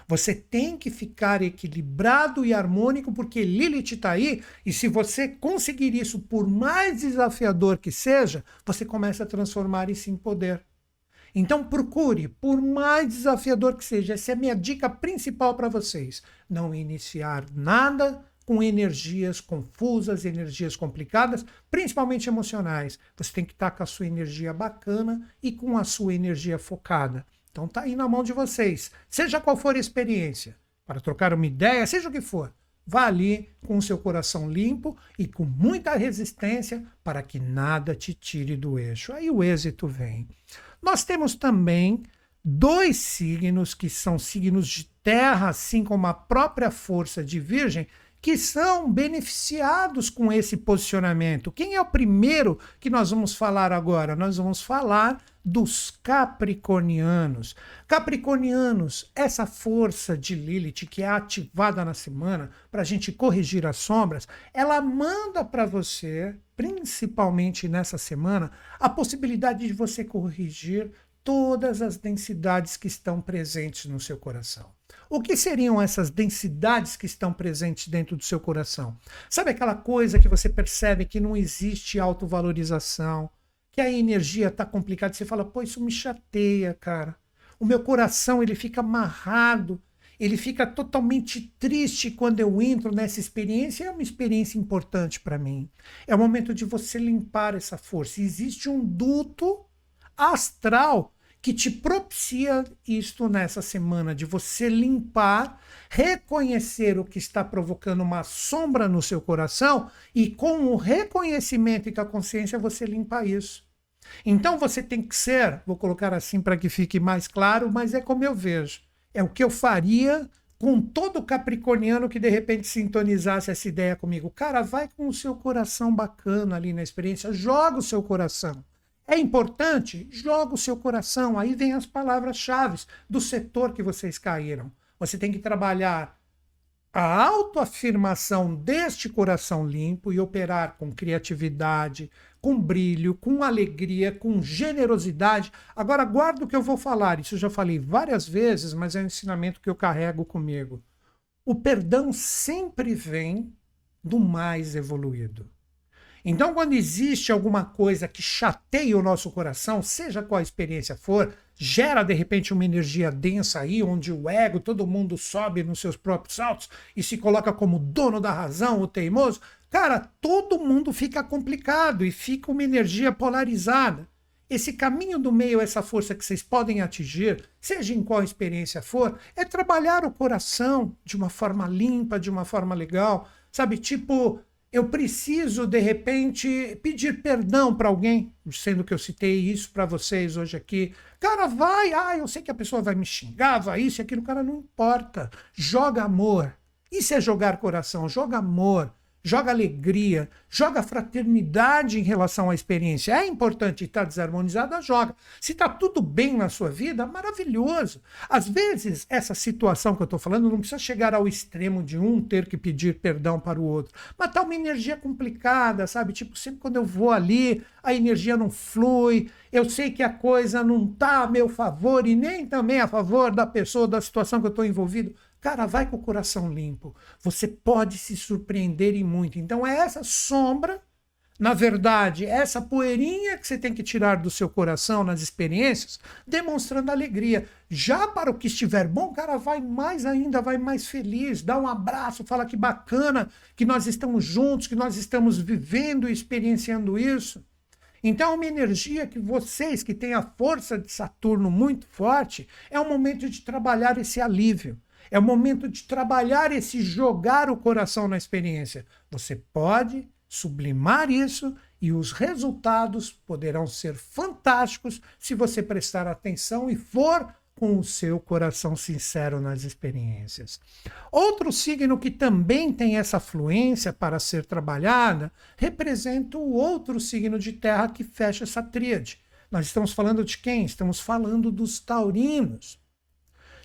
Você tem que ficar equilibrado e harmônico, porque Lilith está aí, e se você conseguir isso, por mais desafiador que seja, você começa a transformar isso em poder. Então procure, por mais desafiador que seja, essa é a minha dica principal para vocês. Não iniciar nada com energias confusas, energias complicadas, principalmente emocionais. Você tem que estar com a sua energia bacana e com a sua energia focada. Então tá aí na mão de vocês. Seja qual for a experiência, para trocar uma ideia, seja o que for, vá ali com o seu coração limpo e com muita resistência para que nada te tire do eixo. Aí o êxito vem. Nós temos também dois signos que são signos de terra, assim como a própria força de Virgem, que são beneficiados com esse posicionamento. Quem é o primeiro que nós vamos falar agora? Nós vamos falar dos capricornianos. Capricornianos, essa força de Lilith que é ativada na semana para a gente corrigir as sombras, ela manda para você, principalmente nessa semana, a possibilidade de você corrigir todas as densidades que estão presentes no seu coração. O que seriam essas densidades que estão presentes dentro do seu coração? Sabe aquela coisa que você percebe que não existe autovalorização, que a energia está complicada, você fala, pô, isso me chateia, cara. O meu coração ele fica amarrado, ele fica totalmente triste quando eu entro nessa experiência. É uma experiência importante para mim. É o momento de você limpar essa força. Existe um duto astral que te propicia isto nessa semana, de você limpar, reconhecer o que está provocando uma sombra no seu coração e com o reconhecimento e com a consciência você limpa isso. Então você tem que ser, vou colocar assim para que fique mais claro, mas é como eu vejo. É o que eu faria com todo capricorniano que de repente sintonizasse essa ideia comigo. Cara, vai com o seu coração bacana ali na experiência, joga o seu coração. É importante? Joga o seu coração. Aí vem as palavras-chave do setor que vocês caíram. Você tem que trabalhar a autoafirmação deste coração limpo e operar com criatividade, com brilho, com alegria, com generosidade. Agora, guarda o que eu vou falar. Isso eu já falei várias vezes, mas é um ensinamento que eu carrego comigo. O perdão sempre vem do mais evoluído. Então, quando existe alguma coisa que chateia o nosso coração, seja qual a experiência for, gera de repente uma energia densa aí, onde o ego, todo mundo sobe nos seus próprios saltos e se coloca como dono da razão, o teimoso, cara, todo mundo fica complicado e fica uma energia polarizada. Esse caminho do meio, essa força que vocês podem atingir, seja em qual experiência for, é trabalhar o coração de uma forma limpa, de uma forma legal, sabe? Tipo, eu preciso, de repente, pedir perdão para alguém, sendo que eu citei isso para vocês hoje aqui. Cara, vai, ah, eu sei que a pessoa vai me xingar, vai isso e aquilo, cara, não importa. Joga amor. Isso é jogar coração, joga amor joga alegria, joga fraternidade em relação à experiência. É importante estar desarmonizada, joga. Se está tudo bem na sua vida, maravilhoso. Às vezes, essa situação que eu estou falando não precisa chegar ao extremo de um ter que pedir perdão para o outro. Mas está uma energia complicada, sabe? Tipo, sempre quando eu vou ali, a energia não flui, eu sei que a coisa não está a meu favor e nem também a favor da pessoa, da situação que eu estou envolvido. Cara, vai com o coração limpo. Você pode se surpreender e muito. Então é essa sombra na verdade, essa poeirinha que você tem que tirar do seu coração nas experiências, demonstrando alegria. Já para o que estiver bom, cara vai mais ainda, vai mais feliz, dá um abraço, fala que bacana que nós estamos juntos, que nós estamos vivendo e experienciando isso. Então, uma energia que vocês que têm a força de Saturno muito forte, é o momento de trabalhar esse alívio. É o momento de trabalhar esse jogar o coração na experiência. Você pode sublimar isso e os resultados poderão ser fantásticos se você prestar atenção e for com o seu coração sincero nas experiências. Outro signo que também tem essa fluência para ser trabalhada representa o outro signo de terra que fecha essa tríade. Nós estamos falando de quem? Estamos falando dos taurinos.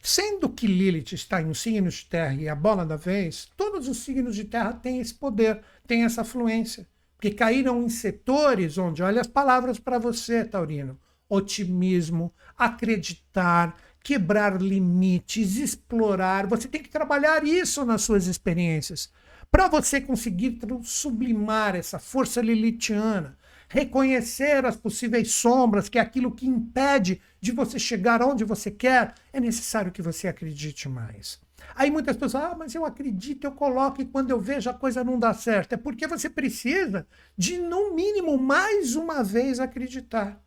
Sendo que Lilith está em um signo de terra e a bola da vez, todos os signos de terra têm esse poder, têm essa fluência. Porque caíram em setores onde, olha as palavras para você, Taurino: otimismo, acreditar, quebrar limites, explorar. Você tem que trabalhar isso nas suas experiências para você conseguir sublimar essa força lilithiana reconhecer as possíveis sombras, que é aquilo que impede de você chegar onde você quer, é necessário que você acredite mais. Aí muitas pessoas, ah, mas eu acredito, eu coloco e quando eu vejo a coisa não dá certo. É porque você precisa de, no mínimo, mais uma vez acreditar.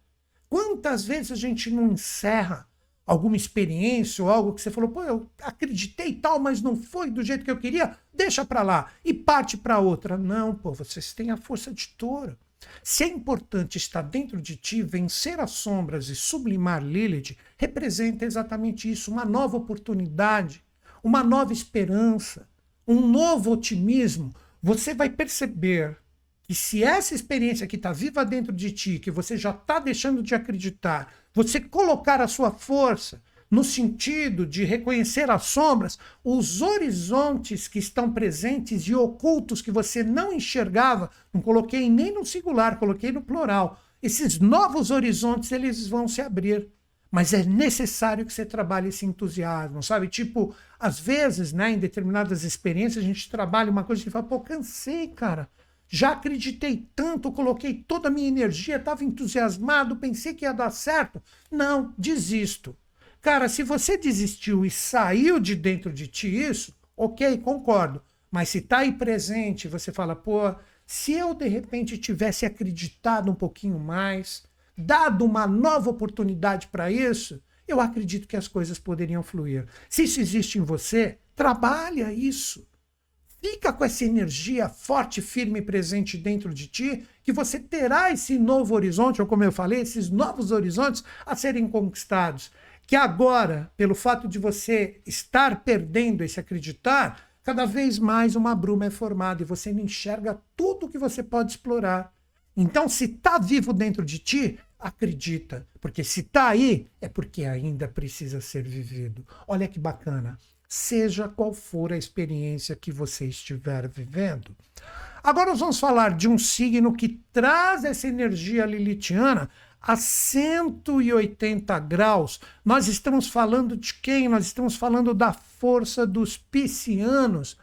Quantas vezes a gente não encerra alguma experiência ou algo que você falou, pô, eu acreditei tal, mas não foi do jeito que eu queria, deixa para lá e parte para outra. Não, pô, vocês têm a força de touro. Se é importante estar dentro de ti, vencer as sombras e sublimar Lilith, representa exatamente isso, uma nova oportunidade, uma nova esperança, um novo otimismo. Você vai perceber que se essa experiência que está viva dentro de ti, que você já está deixando de acreditar, você colocar a sua força, no sentido de reconhecer as sombras, os horizontes que estão presentes e ocultos que você não enxergava, não coloquei nem no singular, coloquei no plural. Esses novos horizontes, eles vão se abrir. Mas é necessário que você trabalhe esse entusiasmo, sabe? Tipo, às vezes, né, em determinadas experiências, a gente trabalha uma coisa e fala, pô, cansei, cara. Já acreditei tanto, coloquei toda a minha energia, estava entusiasmado, pensei que ia dar certo. Não, desisto Cara, se você desistiu e saiu de dentro de ti isso, ok, concordo. Mas se está aí presente, você fala, pô, se eu de repente tivesse acreditado um pouquinho mais, dado uma nova oportunidade para isso, eu acredito que as coisas poderiam fluir. Se isso existe em você, trabalha isso. Fica com essa energia forte, firme e presente dentro de ti, que você terá esse novo horizonte, ou como eu falei, esses novos horizontes a serem conquistados que agora, pelo fato de você estar perdendo esse acreditar, cada vez mais uma bruma é formada e você não enxerga tudo que você pode explorar. Então, se está vivo dentro de ti, acredita, porque se está aí, é porque ainda precisa ser vivido. Olha que bacana. Seja qual for a experiência que você estiver vivendo. Agora nós vamos falar de um signo que traz essa energia lilitiana a 180 graus. Nós estamos falando de quem? Nós estamos falando da força dos piscianos.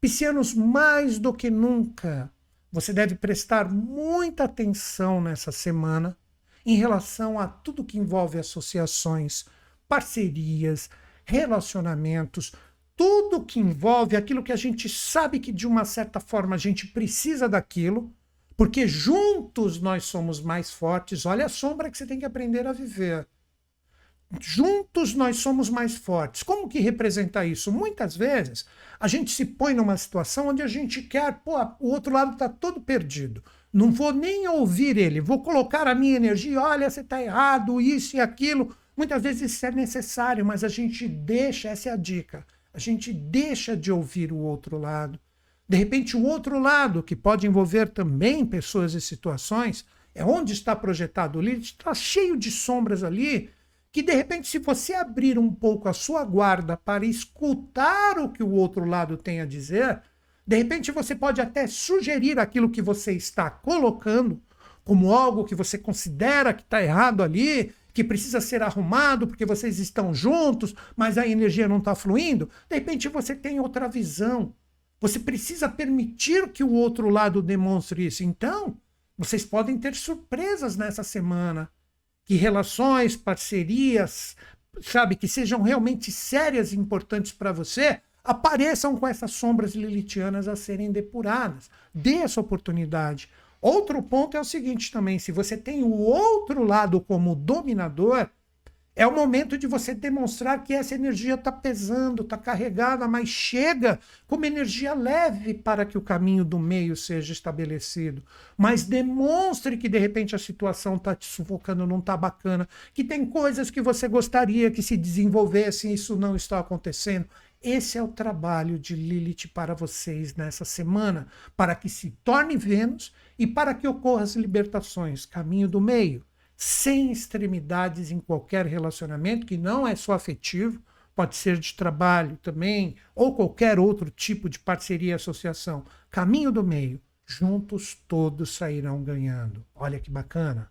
Piscianos mais do que nunca. Você deve prestar muita atenção nessa semana em relação a tudo que envolve associações, parcerias, relacionamentos, tudo que envolve aquilo que a gente sabe que de uma certa forma a gente precisa daquilo porque juntos nós somos mais fortes. Olha a sombra que você tem que aprender a viver. Juntos nós somos mais fortes. Como que representa isso? Muitas vezes a gente se põe numa situação onde a gente quer, pô, o outro lado está todo perdido. Não vou nem ouvir ele, vou colocar a minha energia, olha, você está errado, isso e aquilo. Muitas vezes isso é necessário, mas a gente deixa, essa é a dica, a gente deixa de ouvir o outro lado. De repente, o outro lado, que pode envolver também pessoas e situações, é onde está projetado o Lilith, está cheio de sombras ali, que de repente, se você abrir um pouco a sua guarda para escutar o que o outro lado tem a dizer, de repente você pode até sugerir aquilo que você está colocando como algo que você considera que está errado ali, que precisa ser arrumado porque vocês estão juntos, mas a energia não está fluindo. De repente você tem outra visão. Você precisa permitir que o outro lado demonstre isso. Então, vocês podem ter surpresas nessa semana. Que relações, parcerias, sabe, que sejam realmente sérias e importantes para você, apareçam com essas sombras lilitianas a serem depuradas. Dê essa oportunidade. Outro ponto é o seguinte também: se você tem o outro lado como dominador, é o momento de você demonstrar que essa energia está pesando, está carregada, mas chega como energia leve para que o caminho do meio seja estabelecido. Mas demonstre que de repente a situação está te sufocando, não está bacana, que tem coisas que você gostaria que se desenvolvessem, isso não está acontecendo. Esse é o trabalho de Lilith para vocês nessa semana, para que se torne Vênus e para que ocorram as libertações, caminho do meio sem extremidades em qualquer relacionamento, que não é só afetivo, pode ser de trabalho também, ou qualquer outro tipo de parceria e associação. Caminho do meio. Juntos todos sairão ganhando. Olha que bacana.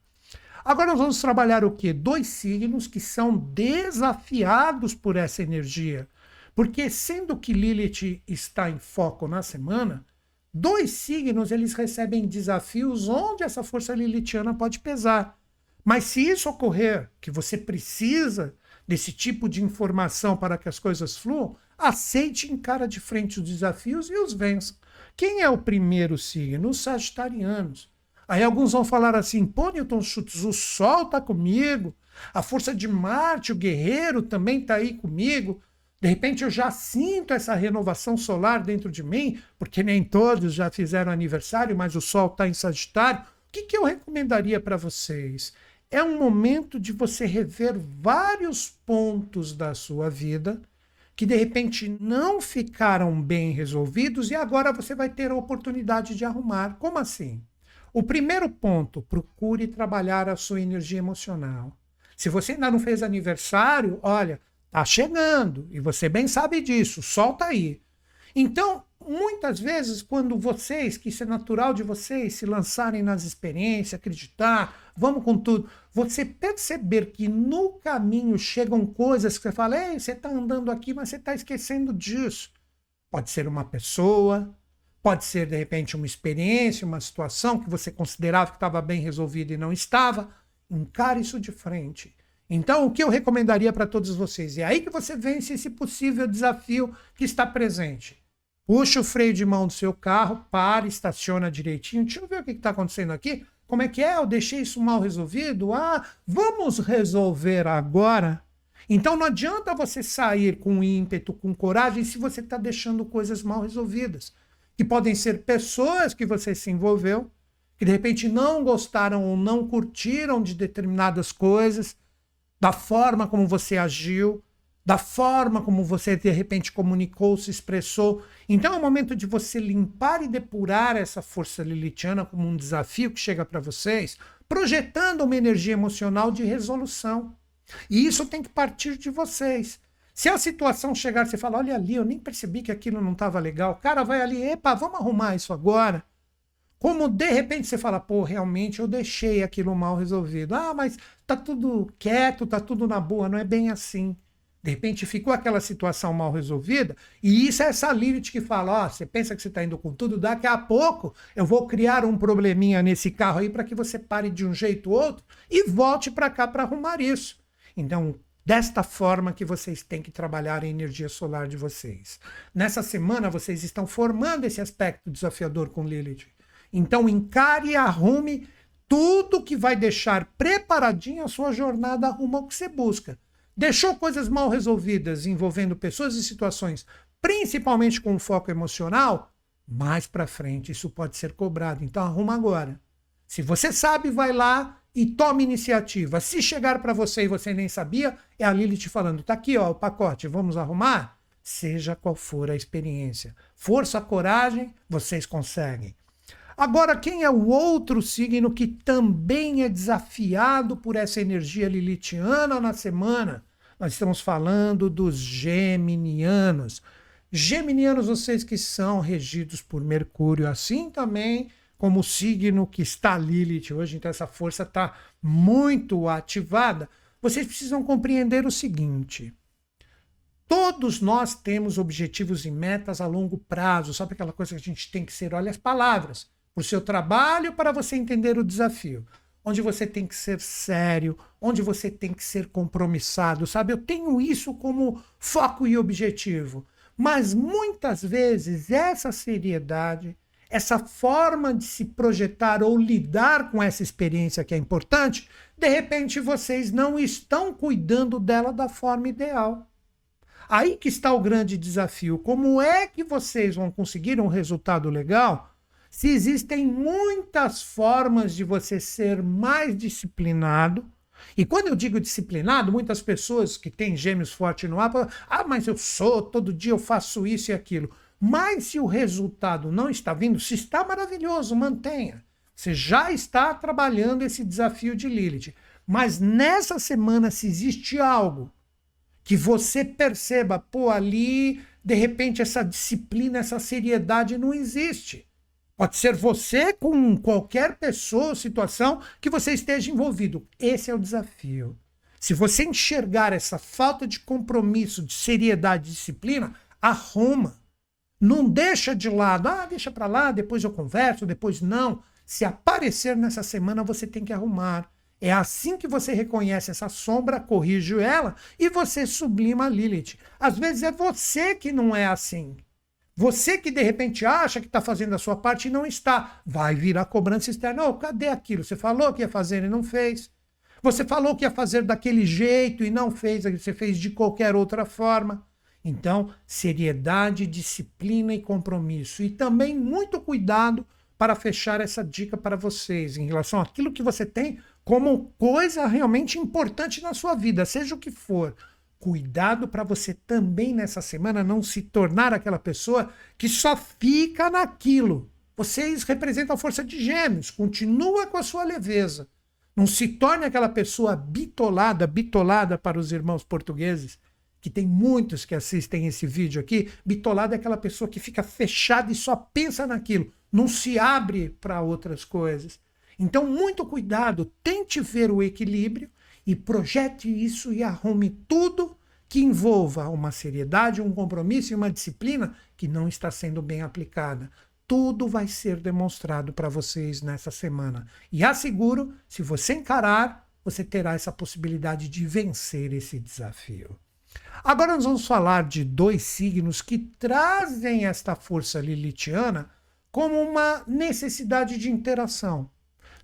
Agora nós vamos trabalhar o quê? Dois signos que são desafiados por essa energia. Porque sendo que Lilith está em foco na semana, dois signos eles recebem desafios onde essa força lilithiana pode pesar. Mas se isso ocorrer, que você precisa desse tipo de informação para que as coisas fluam, aceite e encara de frente os desafios e os vença. Quem é o primeiro signo? Os sagitarianos. Aí alguns vão falar assim, pô, Newton Schultz, o Sol está comigo, a força de Marte, o guerreiro, também está aí comigo. De repente eu já sinto essa renovação solar dentro de mim, porque nem todos já fizeram aniversário, mas o Sol está em Sagitário. O que, que eu recomendaria para vocês? É um momento de você rever vários pontos da sua vida que de repente não ficaram bem resolvidos e agora você vai ter a oportunidade de arrumar. Como assim? O primeiro ponto, procure trabalhar a sua energia emocional. Se você ainda não fez aniversário, olha, tá chegando e você bem sabe disso, solta aí. Então, muitas vezes, quando vocês, que isso é natural de vocês, se lançarem nas experiências, acreditar, vamos com tudo, você perceber que no caminho chegam coisas que você fala, ei, você está andando aqui, mas você está esquecendo disso. Pode ser uma pessoa, pode ser, de repente, uma experiência, uma situação que você considerava que estava bem resolvida e não estava. Encare isso de frente. Então, o que eu recomendaria para todos vocês? É aí que você vence esse possível desafio que está presente Puxa o freio de mão do seu carro, para, estaciona direitinho. Deixa eu ver o que está acontecendo aqui. Como é que é? Eu deixei isso mal resolvido? Ah, vamos resolver agora. Então não adianta você sair com ímpeto, com coragem, se você está deixando coisas mal resolvidas. Que podem ser pessoas que você se envolveu, que de repente não gostaram ou não curtiram de determinadas coisas, da forma como você agiu, da forma como você de repente comunicou, se expressou. Então é o momento de você limpar e depurar essa força lilithiana como um desafio que chega para vocês, projetando uma energia emocional de resolução. E isso tem que partir de vocês. Se a situação chegar, você fala: olha ali, eu nem percebi que aquilo não estava legal. Cara vai ali, epa, vamos arrumar isso agora. Como de repente você fala, pô, realmente eu deixei aquilo mal resolvido. Ah, mas tá tudo quieto, tá tudo na boa. Não é bem assim. De repente ficou aquela situação mal resolvida, e isso é essa Lilith que fala: ó, você pensa que você está indo com tudo, daqui a pouco eu vou criar um probleminha nesse carro aí para que você pare de um jeito ou outro e volte para cá para arrumar isso. Então, desta forma que vocês têm que trabalhar a energia solar de vocês. Nessa semana vocês estão formando esse aspecto desafiador com Lilith. Então, encare e arrume tudo que vai deixar preparadinha a sua jornada rumo ao que você busca deixou coisas mal resolvidas envolvendo pessoas e situações, principalmente com foco emocional, mais para frente isso pode ser cobrado. Então arruma agora. Se você sabe, vai lá e tome iniciativa. Se chegar para você e você nem sabia, é a Lili te falando: tá aqui ó, o pacote, vamos arrumar? Seja qual for a experiência. Força, coragem, vocês conseguem. Agora, quem é o outro signo que também é desafiado por essa energia lilitiana na semana? Nós estamos falando dos geminianos. Geminianos, vocês que são regidos por Mercúrio, assim também como o signo que está Lilith hoje, então essa força está muito ativada. Vocês precisam compreender o seguinte: Todos nós temos objetivos e metas a longo prazo. Sabe aquela coisa que a gente tem que ser? Olha as palavras para o seu trabalho, para você entender o desafio. Onde você tem que ser sério, onde você tem que ser compromissado, sabe? Eu tenho isso como foco e objetivo. Mas muitas vezes essa seriedade, essa forma de se projetar ou lidar com essa experiência que é importante, de repente vocês não estão cuidando dela da forma ideal. Aí que está o grande desafio. Como é que vocês vão conseguir um resultado legal se existem muitas formas de você ser mais disciplinado? E quando eu digo disciplinado, muitas pessoas que têm gêmeos fortes no ar falam, ah, mas eu sou, todo dia eu faço isso e aquilo. Mas se o resultado não está vindo, se está maravilhoso, mantenha. Você já está trabalhando esse desafio de Lilith. Mas nessa semana, se existe algo que você perceba, pô, ali, de repente, essa disciplina, essa seriedade não existe. Pode ser você com qualquer pessoa ou situação que você esteja envolvido. Esse é o desafio. Se você enxergar essa falta de compromisso, de seriedade, de disciplina, arruma. Não deixa de lado, ah, deixa para lá, depois eu converso, depois não. Se aparecer nessa semana, você tem que arrumar. É assim que você reconhece essa sombra, corrige ela e você sublima a Lilith. Às vezes é você que não é assim. Você que de repente acha que está fazendo a sua parte e não está. Vai virar cobrança externa. Oh, cadê aquilo? Você falou que ia fazer e não fez. Você falou que ia fazer daquele jeito e não fez. Você fez de qualquer outra forma. Então, seriedade, disciplina e compromisso. E também muito cuidado para fechar essa dica para vocês em relação àquilo que você tem como coisa realmente importante na sua vida, seja o que for. Cuidado para você também nessa semana não se tornar aquela pessoa que só fica naquilo. Vocês representam a força de gêmeos, continua com a sua leveza. Não se torne aquela pessoa bitolada, bitolada para os irmãos portugueses, que tem muitos que assistem esse vídeo aqui. Bitolada é aquela pessoa que fica fechada e só pensa naquilo, não se abre para outras coisas. Então, muito cuidado, tente ver o equilíbrio e projete isso e arrume tudo que envolva uma seriedade, um compromisso e uma disciplina que não está sendo bem aplicada. Tudo vai ser demonstrado para vocês nessa semana. E asseguro, se você encarar, você terá essa possibilidade de vencer esse desafio. Agora nós vamos falar de dois signos que trazem esta força lilitiana como uma necessidade de interação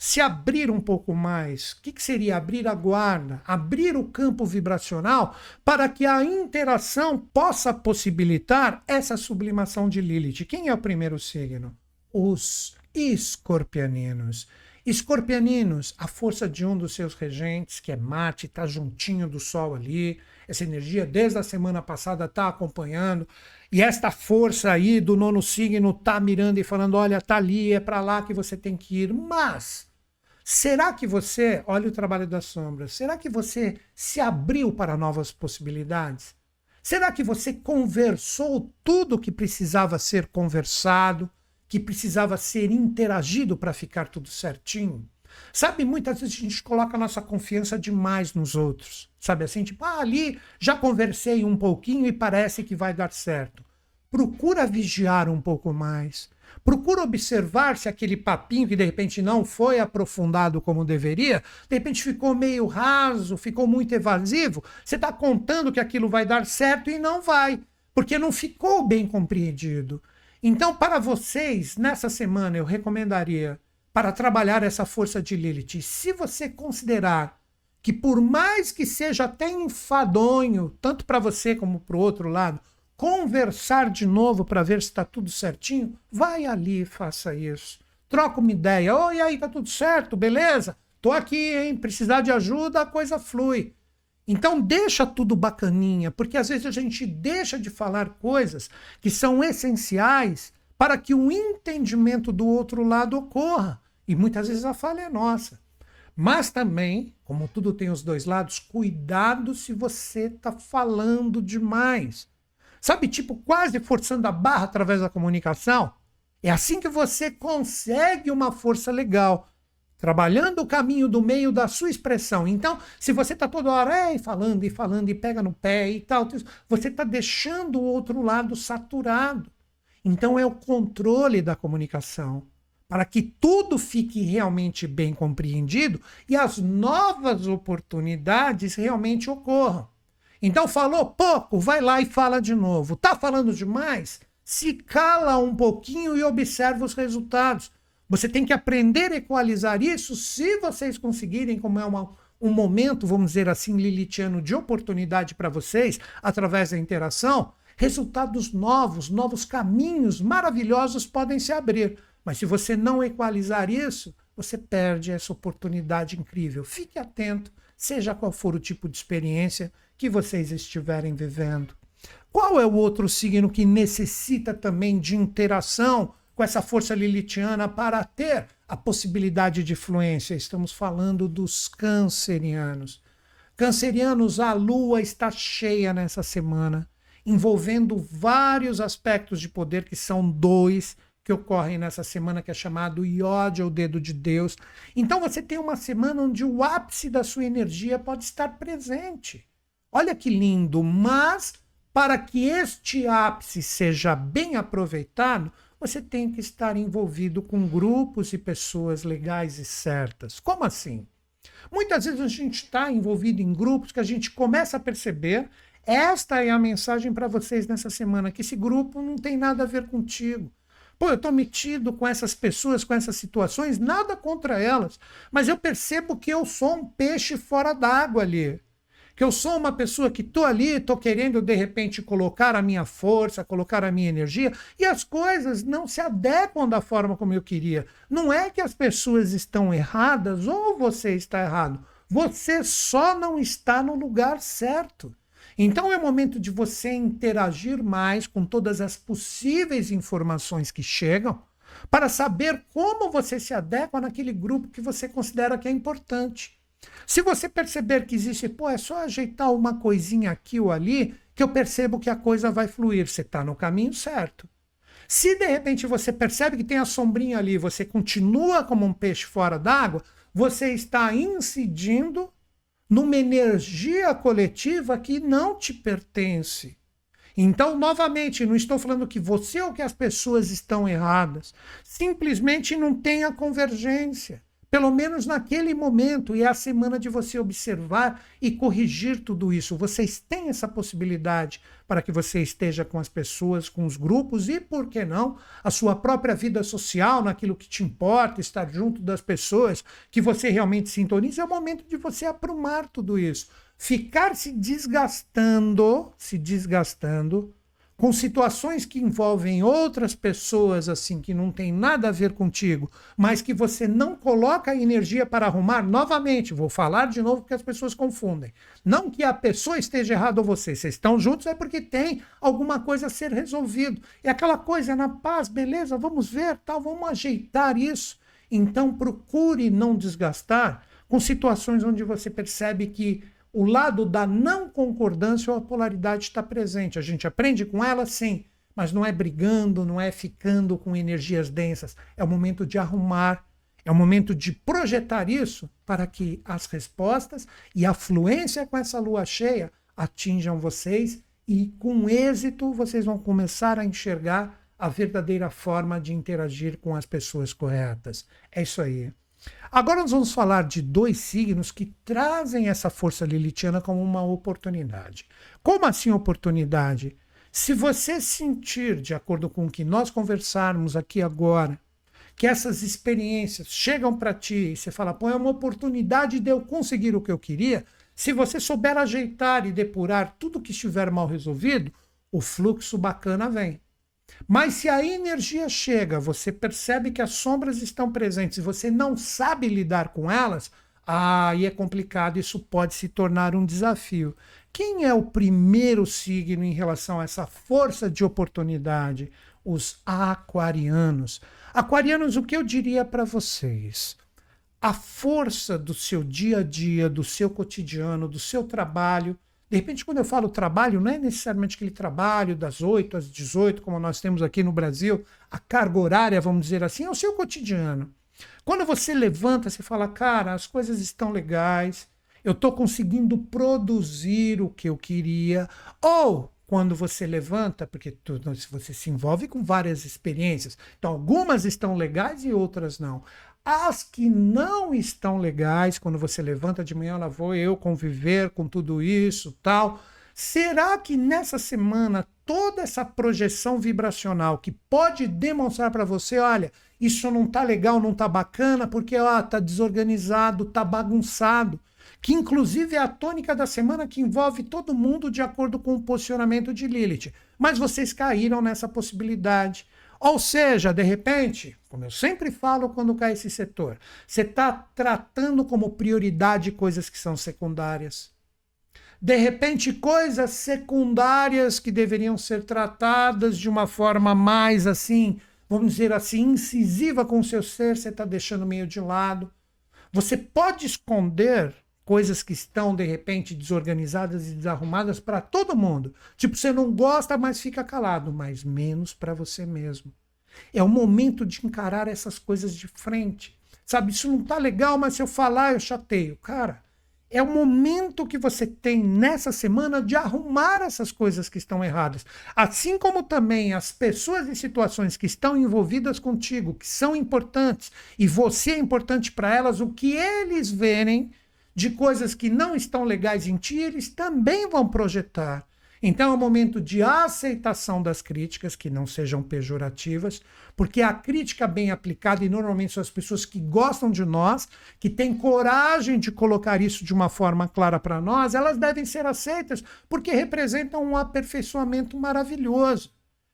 se abrir um pouco mais. O que, que seria abrir a guarda? Abrir o campo vibracional para que a interação possa possibilitar essa sublimação de Lilith. Quem é o primeiro signo? Os escorpianinos. Escorpianinos, a força de um dos seus regentes, que é Marte, está juntinho do Sol ali. Essa energia, desde a semana passada, está acompanhando. E esta força aí do nono signo está mirando e falando: olha, está ali, é para lá que você tem que ir. Mas Será que você, olha o trabalho das sombras, será que você se abriu para novas possibilidades? Será que você conversou tudo o que precisava ser conversado, que precisava ser interagido para ficar tudo certinho? Sabe, muitas vezes a gente coloca a nossa confiança demais nos outros. Sabe assim, tipo, ah, ali já conversei um pouquinho e parece que vai dar certo. Procura vigiar um pouco mais. Procura observar se aquele papinho que de repente não foi aprofundado como deveria, de repente ficou meio raso, ficou muito evasivo. Você está contando que aquilo vai dar certo e não vai, porque não ficou bem compreendido. Então, para vocês, nessa semana, eu recomendaria para trabalhar essa força de Lilith, se você considerar que por mais que seja até enfadonho, tanto para você como para o outro lado, conversar de novo para ver se está tudo certinho, vai ali e faça isso. Troca uma ideia. Oi, aí, tá tudo certo, beleza? Tô aqui, hein? Precisar de ajuda, a coisa flui. Então deixa tudo bacaninha, porque às vezes a gente deixa de falar coisas que são essenciais para que o entendimento do outro lado ocorra. E muitas vezes a falha é nossa. Mas também, como tudo tem os dois lados, cuidado se você está falando demais. Sabe, tipo, quase forçando a barra através da comunicação. É assim que você consegue uma força legal, trabalhando o caminho do meio da sua expressão. Então, se você está toda hora é, falando e falando e pega no pé e tal, você está deixando o outro lado saturado. Então, é o controle da comunicação. para que tudo fique realmente bem compreendido e as novas oportunidades realmente ocorram. Então falou pouco, vai lá e fala de novo. Tá falando demais? Se cala um pouquinho e observa os resultados. Você tem que aprender a equalizar isso se vocês conseguirem, como é uma, um momento, vamos dizer assim, lilitiano de oportunidade para vocês, através da interação, resultados novos, novos caminhos maravilhosos podem se abrir. Mas se você não equalizar isso, você perde essa oportunidade incrível. Fique atento, seja qual for o tipo de experiência que vocês estiverem vivendo. Qual é o outro signo que necessita também de interação com essa força lilitiana para ter a possibilidade de fluência? Estamos falando dos cancerianos. Cancerianos, a lua está cheia nessa semana, envolvendo vários aspectos de poder que são dois que ocorrem nessa semana, que é chamado Iode, o dedo de Deus. Então você tem uma semana onde o ápice da sua energia pode estar presente. Olha que lindo, mas para que este ápice seja bem aproveitado, você tem que estar envolvido com grupos e pessoas legais e certas. Como assim? Muitas vezes a gente está envolvido em grupos que a gente começa a perceber. Esta é a mensagem para vocês nessa semana: que esse grupo não tem nada a ver contigo. Pô, eu estou metido com essas pessoas, com essas situações, nada contra elas, mas eu percebo que eu sou um peixe fora d'água ali. Que eu sou uma pessoa que estou ali, estou querendo de repente colocar a minha força, colocar a minha energia, e as coisas não se adequam da forma como eu queria. Não é que as pessoas estão erradas ou você está errado. Você só não está no lugar certo. Então é o momento de você interagir mais com todas as possíveis informações que chegam para saber como você se adequa naquele grupo que você considera que é importante. Se você perceber que existe, pô, é só ajeitar uma coisinha aqui ou ali, que eu percebo que a coisa vai fluir, você está no caminho certo. Se de repente você percebe que tem a sombrinha ali, você continua como um peixe fora d'água, você está incidindo numa energia coletiva que não te pertence. Então, novamente, não estou falando que você ou que as pessoas estão erradas. Simplesmente não tem a convergência pelo menos naquele momento, e é a semana de você observar e corrigir tudo isso. Vocês têm essa possibilidade para que você esteja com as pessoas, com os grupos e, por que não, a sua própria vida social, naquilo que te importa, estar junto das pessoas que você realmente sintoniza. É o momento de você aprumar tudo isso. Ficar se desgastando, se desgastando com situações que envolvem outras pessoas assim que não tem nada a ver contigo, mas que você não coloca energia para arrumar novamente, vou falar de novo porque as pessoas confundem. Não que a pessoa esteja errada ou você, vocês estão juntos é porque tem alguma coisa a ser resolvido. É aquela coisa na paz, beleza, vamos ver, tal, vamos ajeitar isso. Então procure não desgastar com situações onde você percebe que o lado da não concordância ou a polaridade está presente. A gente aprende com ela, sim, mas não é brigando, não é ficando com energias densas. É o momento de arrumar, é o momento de projetar isso para que as respostas e a fluência com essa lua cheia atinjam vocês e, com êxito, vocês vão começar a enxergar a verdadeira forma de interagir com as pessoas corretas. É isso aí. Agora nós vamos falar de dois signos que trazem essa força lilitiana como uma oportunidade. Como assim oportunidade? Se você sentir, de acordo com o que nós conversarmos aqui agora, que essas experiências chegam para ti e você fala, pô, é uma oportunidade de eu conseguir o que eu queria, se você souber ajeitar e depurar tudo que estiver mal resolvido, o fluxo bacana vem. Mas se a energia chega, você percebe que as sombras estão presentes e você não sabe lidar com elas, aí é complicado, isso pode se tornar um desafio. Quem é o primeiro signo em relação a essa força de oportunidade? Os aquarianos. Aquarianos, o que eu diria para vocês? A força do seu dia a dia, do seu cotidiano, do seu trabalho, de repente, quando eu falo trabalho, não é necessariamente aquele trabalho das 8 às 18, como nós temos aqui no Brasil, a carga horária, vamos dizer assim, é o seu cotidiano. Quando você levanta, você fala, cara, as coisas estão legais, eu estou conseguindo produzir o que eu queria, ou quando você levanta, porque tu, você se envolve com várias experiências. Então, algumas estão legais e outras não. As que não estão legais, quando você levanta de manhã, lá vou eu conviver com tudo isso, tal. Será que nessa semana toda essa projeção vibracional que pode demonstrar para você, olha, isso não tá legal, não tá bacana, porque ó, tá desorganizado, tá bagunçado, que inclusive é a tônica da semana que envolve todo mundo de acordo com o posicionamento de Lilith. Mas vocês caíram nessa possibilidade. Ou seja, de repente, como eu sempre falo quando cai esse setor, você está tratando como prioridade coisas que são secundárias de repente, coisas secundárias que deveriam ser tratadas de uma forma mais assim, vamos dizer assim, incisiva com o seu ser, você está deixando meio de lado. Você pode esconder coisas que estão de repente desorganizadas e desarrumadas para todo mundo. Tipo, você não gosta, mas fica calado, mas menos para você mesmo. É o momento de encarar essas coisas de frente. Sabe, isso não tá legal, mas se eu falar, eu chateio. Cara, é o momento que você tem nessa semana de arrumar essas coisas que estão erradas. Assim como também as pessoas e situações que estão envolvidas contigo, que são importantes, e você é importante para elas, o que eles verem de coisas que não estão legais em ti, eles também vão projetar. Então é um momento de aceitação das críticas, que não sejam pejorativas, porque a crítica bem aplicada, e normalmente são as pessoas que gostam de nós, que têm coragem de colocar isso de uma forma clara para nós, elas devem ser aceitas, porque representam um aperfeiçoamento maravilhoso.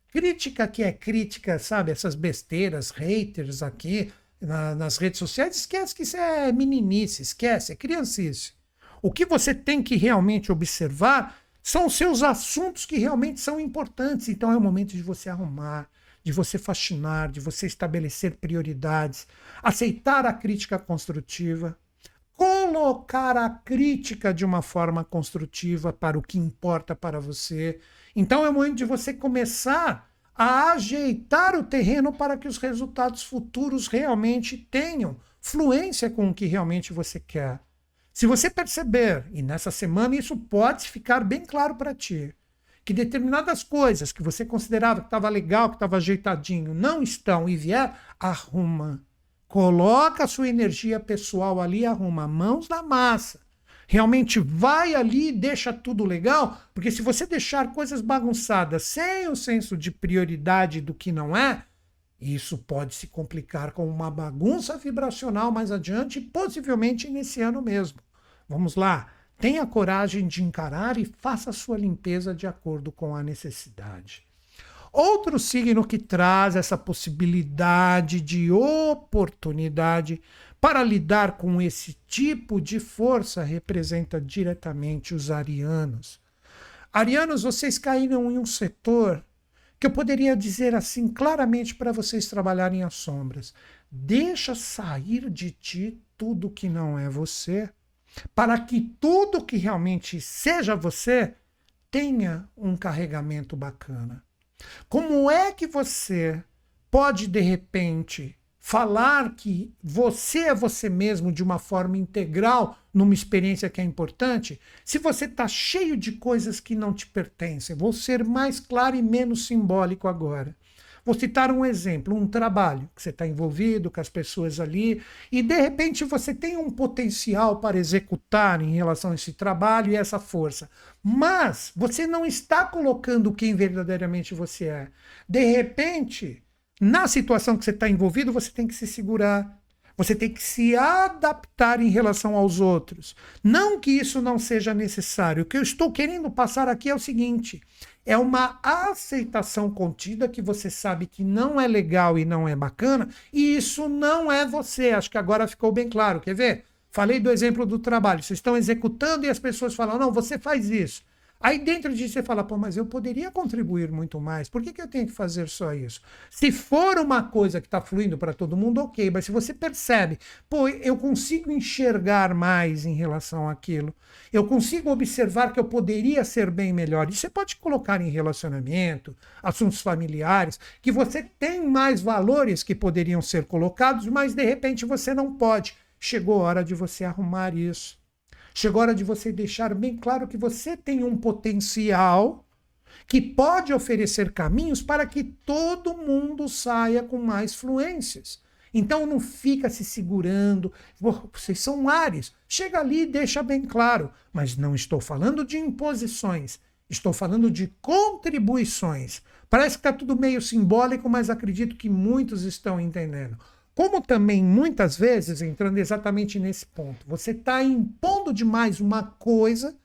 Crítica que é crítica, sabe? Essas besteiras, haters aqui na, nas redes sociais, esquece que isso é meninice, esquece, é criancice. O que você tem que realmente observar são os seus assuntos que realmente são importantes. Então é o momento de você arrumar, de você fascinar, de você estabelecer prioridades, aceitar a crítica construtiva, colocar a crítica de uma forma construtiva para o que importa para você. Então é o momento de você começar a ajeitar o terreno para que os resultados futuros realmente tenham fluência com o que realmente você quer. Se você perceber, e nessa semana isso pode ficar bem claro para ti, que determinadas coisas que você considerava que estava legal, que estava ajeitadinho, não estão e vier, arruma. Coloca a sua energia pessoal ali, arruma mãos na massa. Realmente vai ali e deixa tudo legal, porque se você deixar coisas bagunçadas sem o senso de prioridade do que não é, isso pode se complicar com uma bagunça vibracional mais adiante, possivelmente nesse ano mesmo. Vamos lá. Tenha coragem de encarar e faça sua limpeza de acordo com a necessidade. Outro signo que traz essa possibilidade de oportunidade para lidar com esse tipo de força representa diretamente os arianos. Arianos, vocês caíram em um setor que eu poderia dizer assim claramente para vocês trabalharem as sombras. Deixa sair de ti tudo que não é você para que tudo que realmente seja você tenha um carregamento bacana. Como é que você pode, de repente, falar que você é você mesmo de uma forma integral numa experiência que é importante, se você está cheio de coisas que não te pertencem? Vou ser mais claro e menos simbólico agora. Vou citar um exemplo, um trabalho que você está envolvido com as pessoas ali e de repente você tem um potencial para executar em relação a esse trabalho e essa força, mas você não está colocando quem verdadeiramente você é. De repente, na situação que você está envolvido, você tem que se segurar, você tem que se adaptar em relação aos outros. Não que isso não seja necessário. O que eu estou querendo passar aqui é o seguinte: é uma aceitação contida que você sabe que não é legal e não é bacana, e isso não é você. Acho que agora ficou bem claro. Quer ver? Falei do exemplo do trabalho. Vocês estão executando e as pessoas falam: não, você faz isso. Aí dentro disso você fala, pô, mas eu poderia contribuir muito mais. Por que, que eu tenho que fazer só isso? Se for uma coisa que está fluindo para todo mundo, ok. Mas se você percebe, pô, eu consigo enxergar mais em relação àquilo, eu consigo observar que eu poderia ser bem melhor. E você pode colocar em relacionamento, assuntos familiares, que você tem mais valores que poderiam ser colocados, mas de repente você não pode. Chegou a hora de você arrumar isso. Chegou a hora de você deixar bem claro que você tem um potencial que pode oferecer caminhos para que todo mundo saia com mais fluências. Então não fica se segurando. Vocês são ares. Chega ali e deixa bem claro. Mas não estou falando de imposições. Estou falando de contribuições. Parece que está tudo meio simbólico, mas acredito que muitos estão entendendo. Como também muitas vezes, entrando exatamente nesse ponto, você está impondo demais uma coisa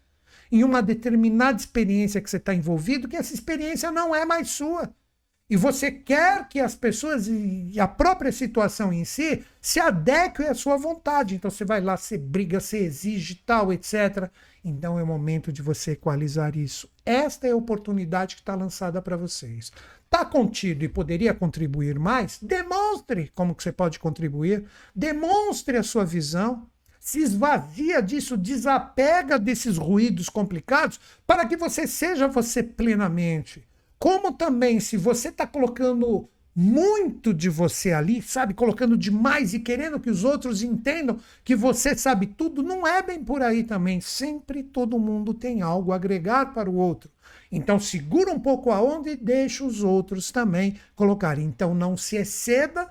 em uma determinada experiência que você está envolvido, que essa experiência não é mais sua. E você quer que as pessoas e a própria situação em si se adequem à sua vontade. Então você vai lá, você briga, você exige tal, etc. Então é o momento de você equalizar isso. Esta é a oportunidade que está lançada para vocês. Está contido e poderia contribuir mais? Demonstre como que você pode contribuir. Demonstre a sua visão se esvazia disso, desapega desses ruídos complicados para que você seja você plenamente. Como também, se você está colocando muito de você ali, sabe, colocando demais e querendo que os outros entendam que você sabe tudo, não é bem por aí também. Sempre todo mundo tem algo a agregar para o outro. Então segura um pouco a onda e deixa os outros também colocar. Então não se exceda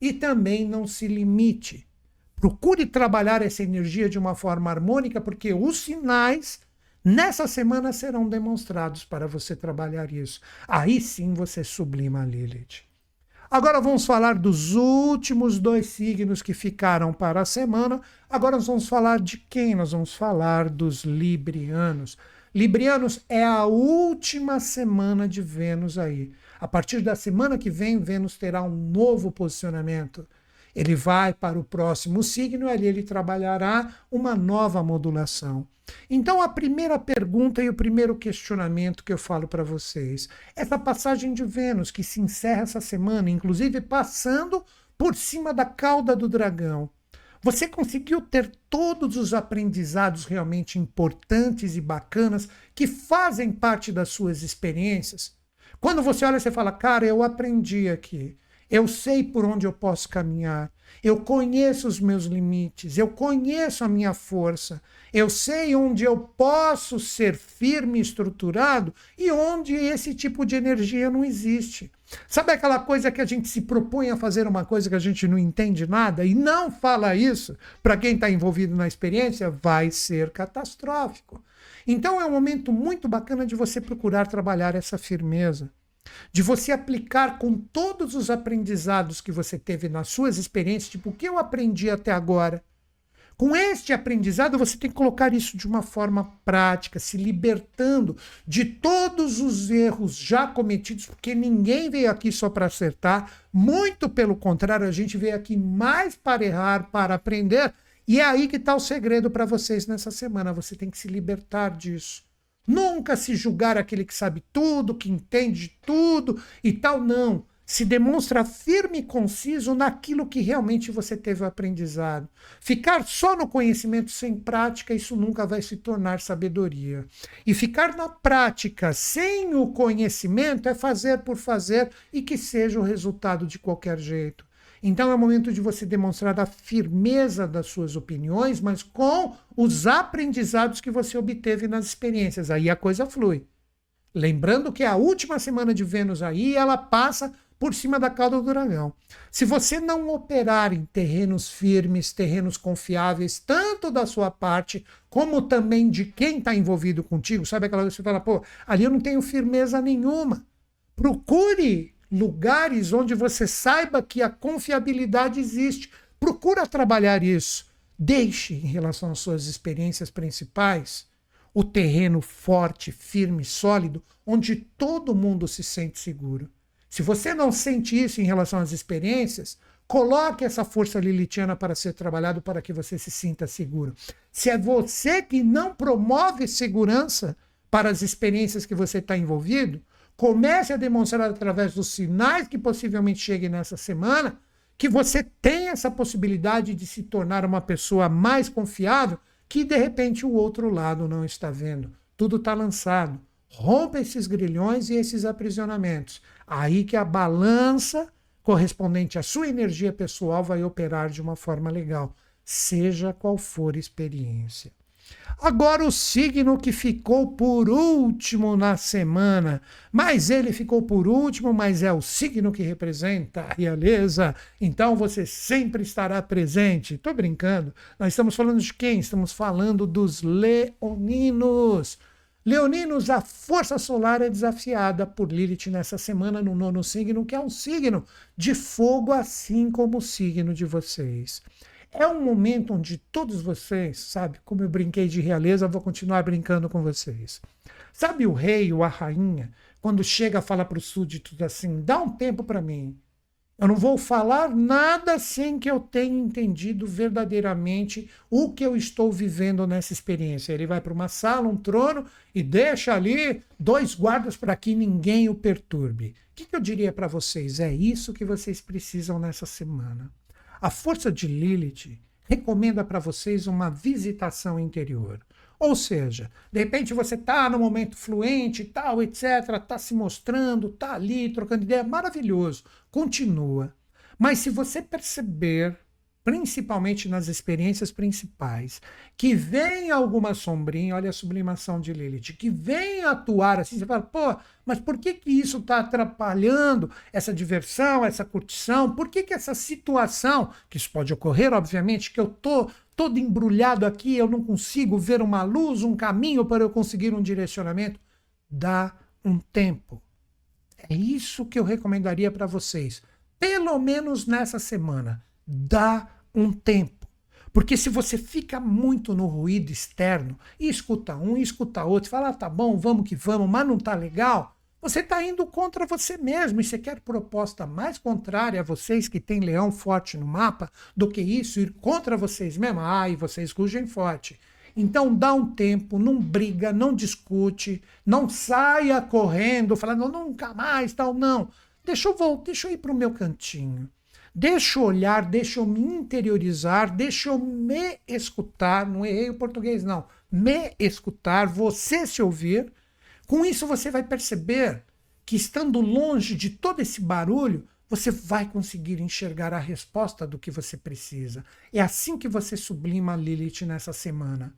e também não se limite. Procure trabalhar essa energia de uma forma harmônica, porque os sinais nessa semana serão demonstrados para você trabalhar isso. Aí sim você sublima Lilith. Agora vamos falar dos últimos dois signos que ficaram para a semana. Agora nós vamos falar de quem? Nós vamos falar dos Librianos. Librianos é a última semana de Vênus aí. A partir da semana que vem, Vênus terá um novo posicionamento. Ele vai para o próximo signo e ali ele trabalhará uma nova modulação. Então, a primeira pergunta e o primeiro questionamento que eu falo para vocês: essa passagem de Vênus que se encerra essa semana, inclusive passando por cima da cauda do dragão. Você conseguiu ter todos os aprendizados realmente importantes e bacanas que fazem parte das suas experiências? Quando você olha, você fala, cara, eu aprendi aqui. Eu sei por onde eu posso caminhar. Eu conheço os meus limites. Eu conheço a minha força. Eu sei onde eu posso ser firme estruturado e onde esse tipo de energia não existe. Sabe aquela coisa que a gente se propõe a fazer uma coisa que a gente não entende nada e não fala isso para quem está envolvido na experiência? Vai ser catastrófico. Então é um momento muito bacana de você procurar trabalhar essa firmeza de você aplicar com todos os aprendizados que você teve nas suas experiências, tipo, o que eu aprendi até agora? Com este aprendizado, você tem que colocar isso de uma forma prática, se libertando de todos os erros já cometidos, porque ninguém veio aqui só para acertar, muito pelo contrário, a gente veio aqui mais para errar, para aprender. E é aí que está o segredo para vocês nessa semana. Você tem que se libertar disso. Nunca se julgar aquele que sabe tudo, que entende tudo e tal, não. Se demonstra firme e conciso naquilo que realmente você teve o aprendizado. Ficar só no conhecimento sem prática, isso nunca vai se tornar sabedoria. E ficar na prática sem o conhecimento é fazer por fazer e que seja o resultado de qualquer jeito. Então é o momento de você demonstrar a firmeza das suas opiniões, mas com os aprendizados que você obteve nas experiências. Aí a coisa flui. Lembrando que a última semana de Vênus aí, ela passa por cima da cauda do dragão. Se você não operar em terrenos firmes, terrenos confiáveis, tanto da sua parte, como também de quem está envolvido contigo, sabe aquela que você fala, pô, ali eu não tenho firmeza nenhuma. Procure lugares onde você saiba que a confiabilidade existe. Procura trabalhar isso. Deixe, em relação às suas experiências principais, o terreno forte, firme, sólido, onde todo mundo se sente seguro. Se você não sente isso em relação às experiências, coloque essa força lilitiana para ser trabalhado para que você se sinta seguro. Se é você que não promove segurança para as experiências que você está envolvido, comece a demonstrar através dos sinais que possivelmente cheguem nessa semana que você tem essa possibilidade de se tornar uma pessoa mais confiável que de repente o outro lado não está vendo. Tudo está lançado. Rompa esses grilhões e esses aprisionamentos. Aí que a balança correspondente à sua energia pessoal vai operar de uma forma legal, seja qual for a experiência. Agora, o signo que ficou por último na semana, mas ele ficou por último, mas é o signo que representa a realeza, então você sempre estará presente. Estou brincando, nós estamos falando de quem? Estamos falando dos leoninos. Leoninos, a força solar é desafiada por Lilith nessa semana no nono signo, que é um signo de fogo, assim como o signo de vocês. É um momento onde todos vocês, sabe, como eu brinquei de realeza, vou continuar brincando com vocês. Sabe o rei ou a rainha, quando chega a falar para os súditos assim: dá um tempo para mim. Eu não vou falar nada sem que eu tenha entendido verdadeiramente o que eu estou vivendo nessa experiência. Ele vai para uma sala, um trono e deixa ali dois guardas para que ninguém o perturbe. O que, que eu diria para vocês? É isso que vocês precisam nessa semana. A força de Lilith recomenda para vocês uma visitação interior. Ou seja, de repente você está no momento fluente, tal, etc., está se mostrando, está ali, trocando ideia, maravilhoso, continua. Mas se você perceber principalmente nas experiências principais, que vem alguma sombrinha, olha a sublimação de Lilith, que vem atuar assim, você fala, pô, mas por que, que isso está atrapalhando essa diversão, essa curtição? Por que, que essa situação, que isso pode ocorrer, obviamente, que eu tô todo embrulhado aqui, eu não consigo ver uma luz, um caminho para eu conseguir um direcionamento? Dá um tempo. É isso que eu recomendaria para vocês, pelo menos nessa semana dá um tempo. Porque se você fica muito no ruído externo e escuta um e escuta outro, e fala, ah, tá bom, vamos que vamos, mas não tá legal, você está indo contra você mesmo e você quer proposta mais contrária a vocês que tem leão forte no mapa do que isso, ir contra vocês mesmo. Ah, e vocês rugem forte. Então dá um tempo, não briga, não discute, não saia correndo, falando nunca mais, tal, não. Deixa eu voltar, deixa eu ir para o meu cantinho. Deixa eu olhar, deixa eu me interiorizar, deixa eu me escutar. Não errei o português, não. Me escutar, você se ouvir. Com isso, você vai perceber que, estando longe de todo esse barulho, você vai conseguir enxergar a resposta do que você precisa. É assim que você sublima Lilith nessa semana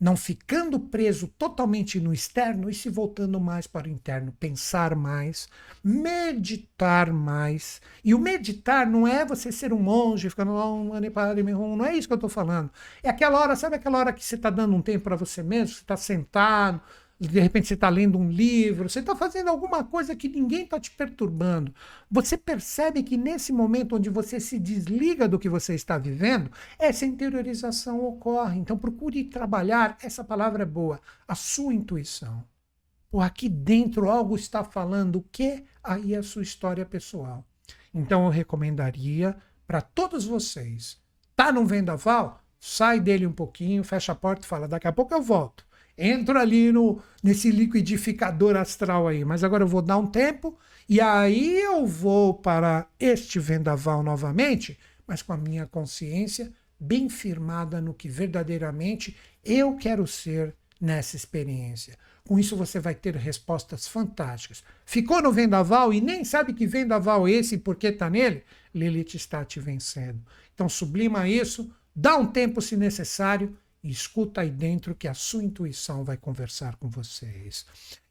não ficando preso totalmente no externo e se voltando mais para o interno, pensar mais, meditar mais. E o meditar não é você ser um monge ficando não é isso que eu estou falando. É aquela hora, sabe aquela hora que você está dando um tempo para você mesmo, você está sentado, de repente você está lendo um livro, você está fazendo alguma coisa que ninguém está te perturbando. Você percebe que nesse momento onde você se desliga do que você está vivendo, essa interiorização ocorre. Então procure trabalhar, essa palavra é boa, a sua intuição. Ou aqui dentro algo está falando o que? Aí é a sua história pessoal. Então eu recomendaria para todos vocês, tá num vendaval? Sai dele um pouquinho, fecha a porta e fala, daqui a pouco eu volto entro ali no, nesse liquidificador astral aí, mas agora eu vou dar um tempo e aí eu vou para este vendaval novamente, mas com a minha consciência bem firmada no que verdadeiramente eu quero ser nessa experiência. Com isso você vai ter respostas fantásticas. Ficou no vendaval e nem sabe que vendaval é esse e por que está nele? Lilith está te vencendo. Então sublima isso, dá um tempo se necessário e escuta aí dentro que a sua intuição vai conversar com vocês.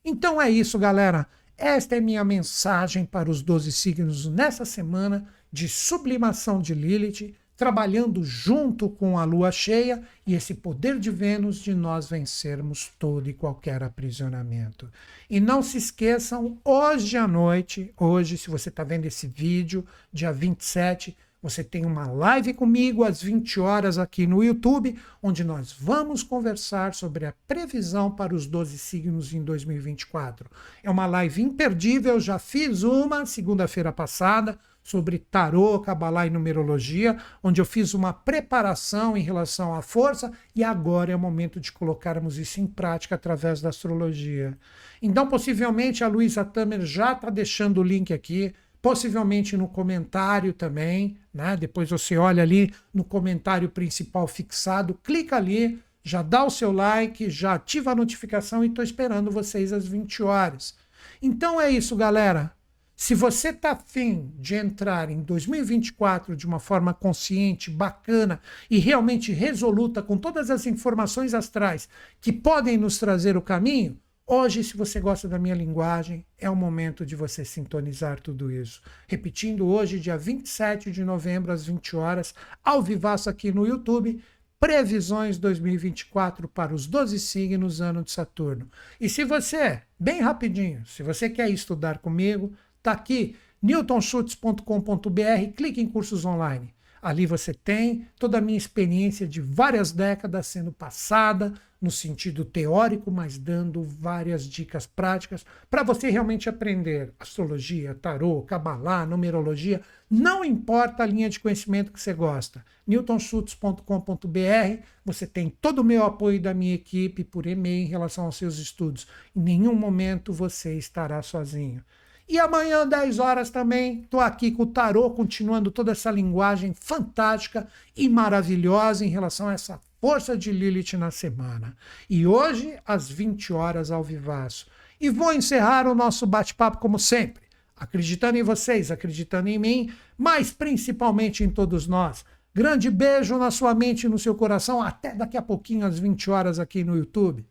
Então é isso, galera. Esta é minha mensagem para os 12 signos nessa semana de sublimação de Lilith, trabalhando junto com a lua cheia e esse poder de Vênus de nós vencermos todo e qualquer aprisionamento. E não se esqueçam, hoje à noite, hoje, se você está vendo esse vídeo, dia 27, você tem uma live comigo às 20 horas aqui no YouTube, onde nós vamos conversar sobre a previsão para os 12 signos em 2024. É uma live imperdível, já fiz uma segunda-feira passada sobre tarô, cabalá e numerologia, onde eu fiz uma preparação em relação à força e agora é o momento de colocarmos isso em prática através da astrologia. Então, possivelmente a Luísa Tamer já está deixando o link aqui possivelmente no comentário também, né? Depois você olha ali no comentário principal fixado, clica ali, já dá o seu like, já ativa a notificação e estou esperando vocês às 20 horas. Então é isso, galera. Se você está afim de entrar em 2024 de uma forma consciente, bacana e realmente resoluta, com todas as informações astrais que podem nos trazer o caminho, hoje, se você gosta da minha linguagem, é o momento de você sintonizar tudo isso. Repetindo, hoje, dia 27 de novembro, às 20 horas, ao vivaço aqui no YouTube, previsões 2024 para os 12 signos ano de Saturno. E se você, bem rapidinho, se você quer estudar comigo, tá aqui newtonschutz.com.br, clique em cursos online. Ali você tem toda a minha experiência de várias décadas sendo passada no sentido teórico, mas dando várias dicas práticas para você realmente aprender astrologia, tarô, cabalá, numerologia, não importa a linha de conhecimento que você gosta. newtonschutz.com.br, você tem todo o meu apoio da minha equipe por e-mail em relação aos seus estudos. Em nenhum momento você estará sozinho. E amanhã, 10 horas também, estou aqui com o Tarô, continuando toda essa linguagem fantástica e maravilhosa em relação a essa força de Lilith na semana. E hoje, às 20 horas, ao vivaço. E vou encerrar o nosso bate-papo como sempre, acreditando em vocês, acreditando em mim, mas principalmente em todos nós. Grande beijo na sua mente e no seu coração. Até daqui a pouquinho, às 20 horas, aqui no YouTube.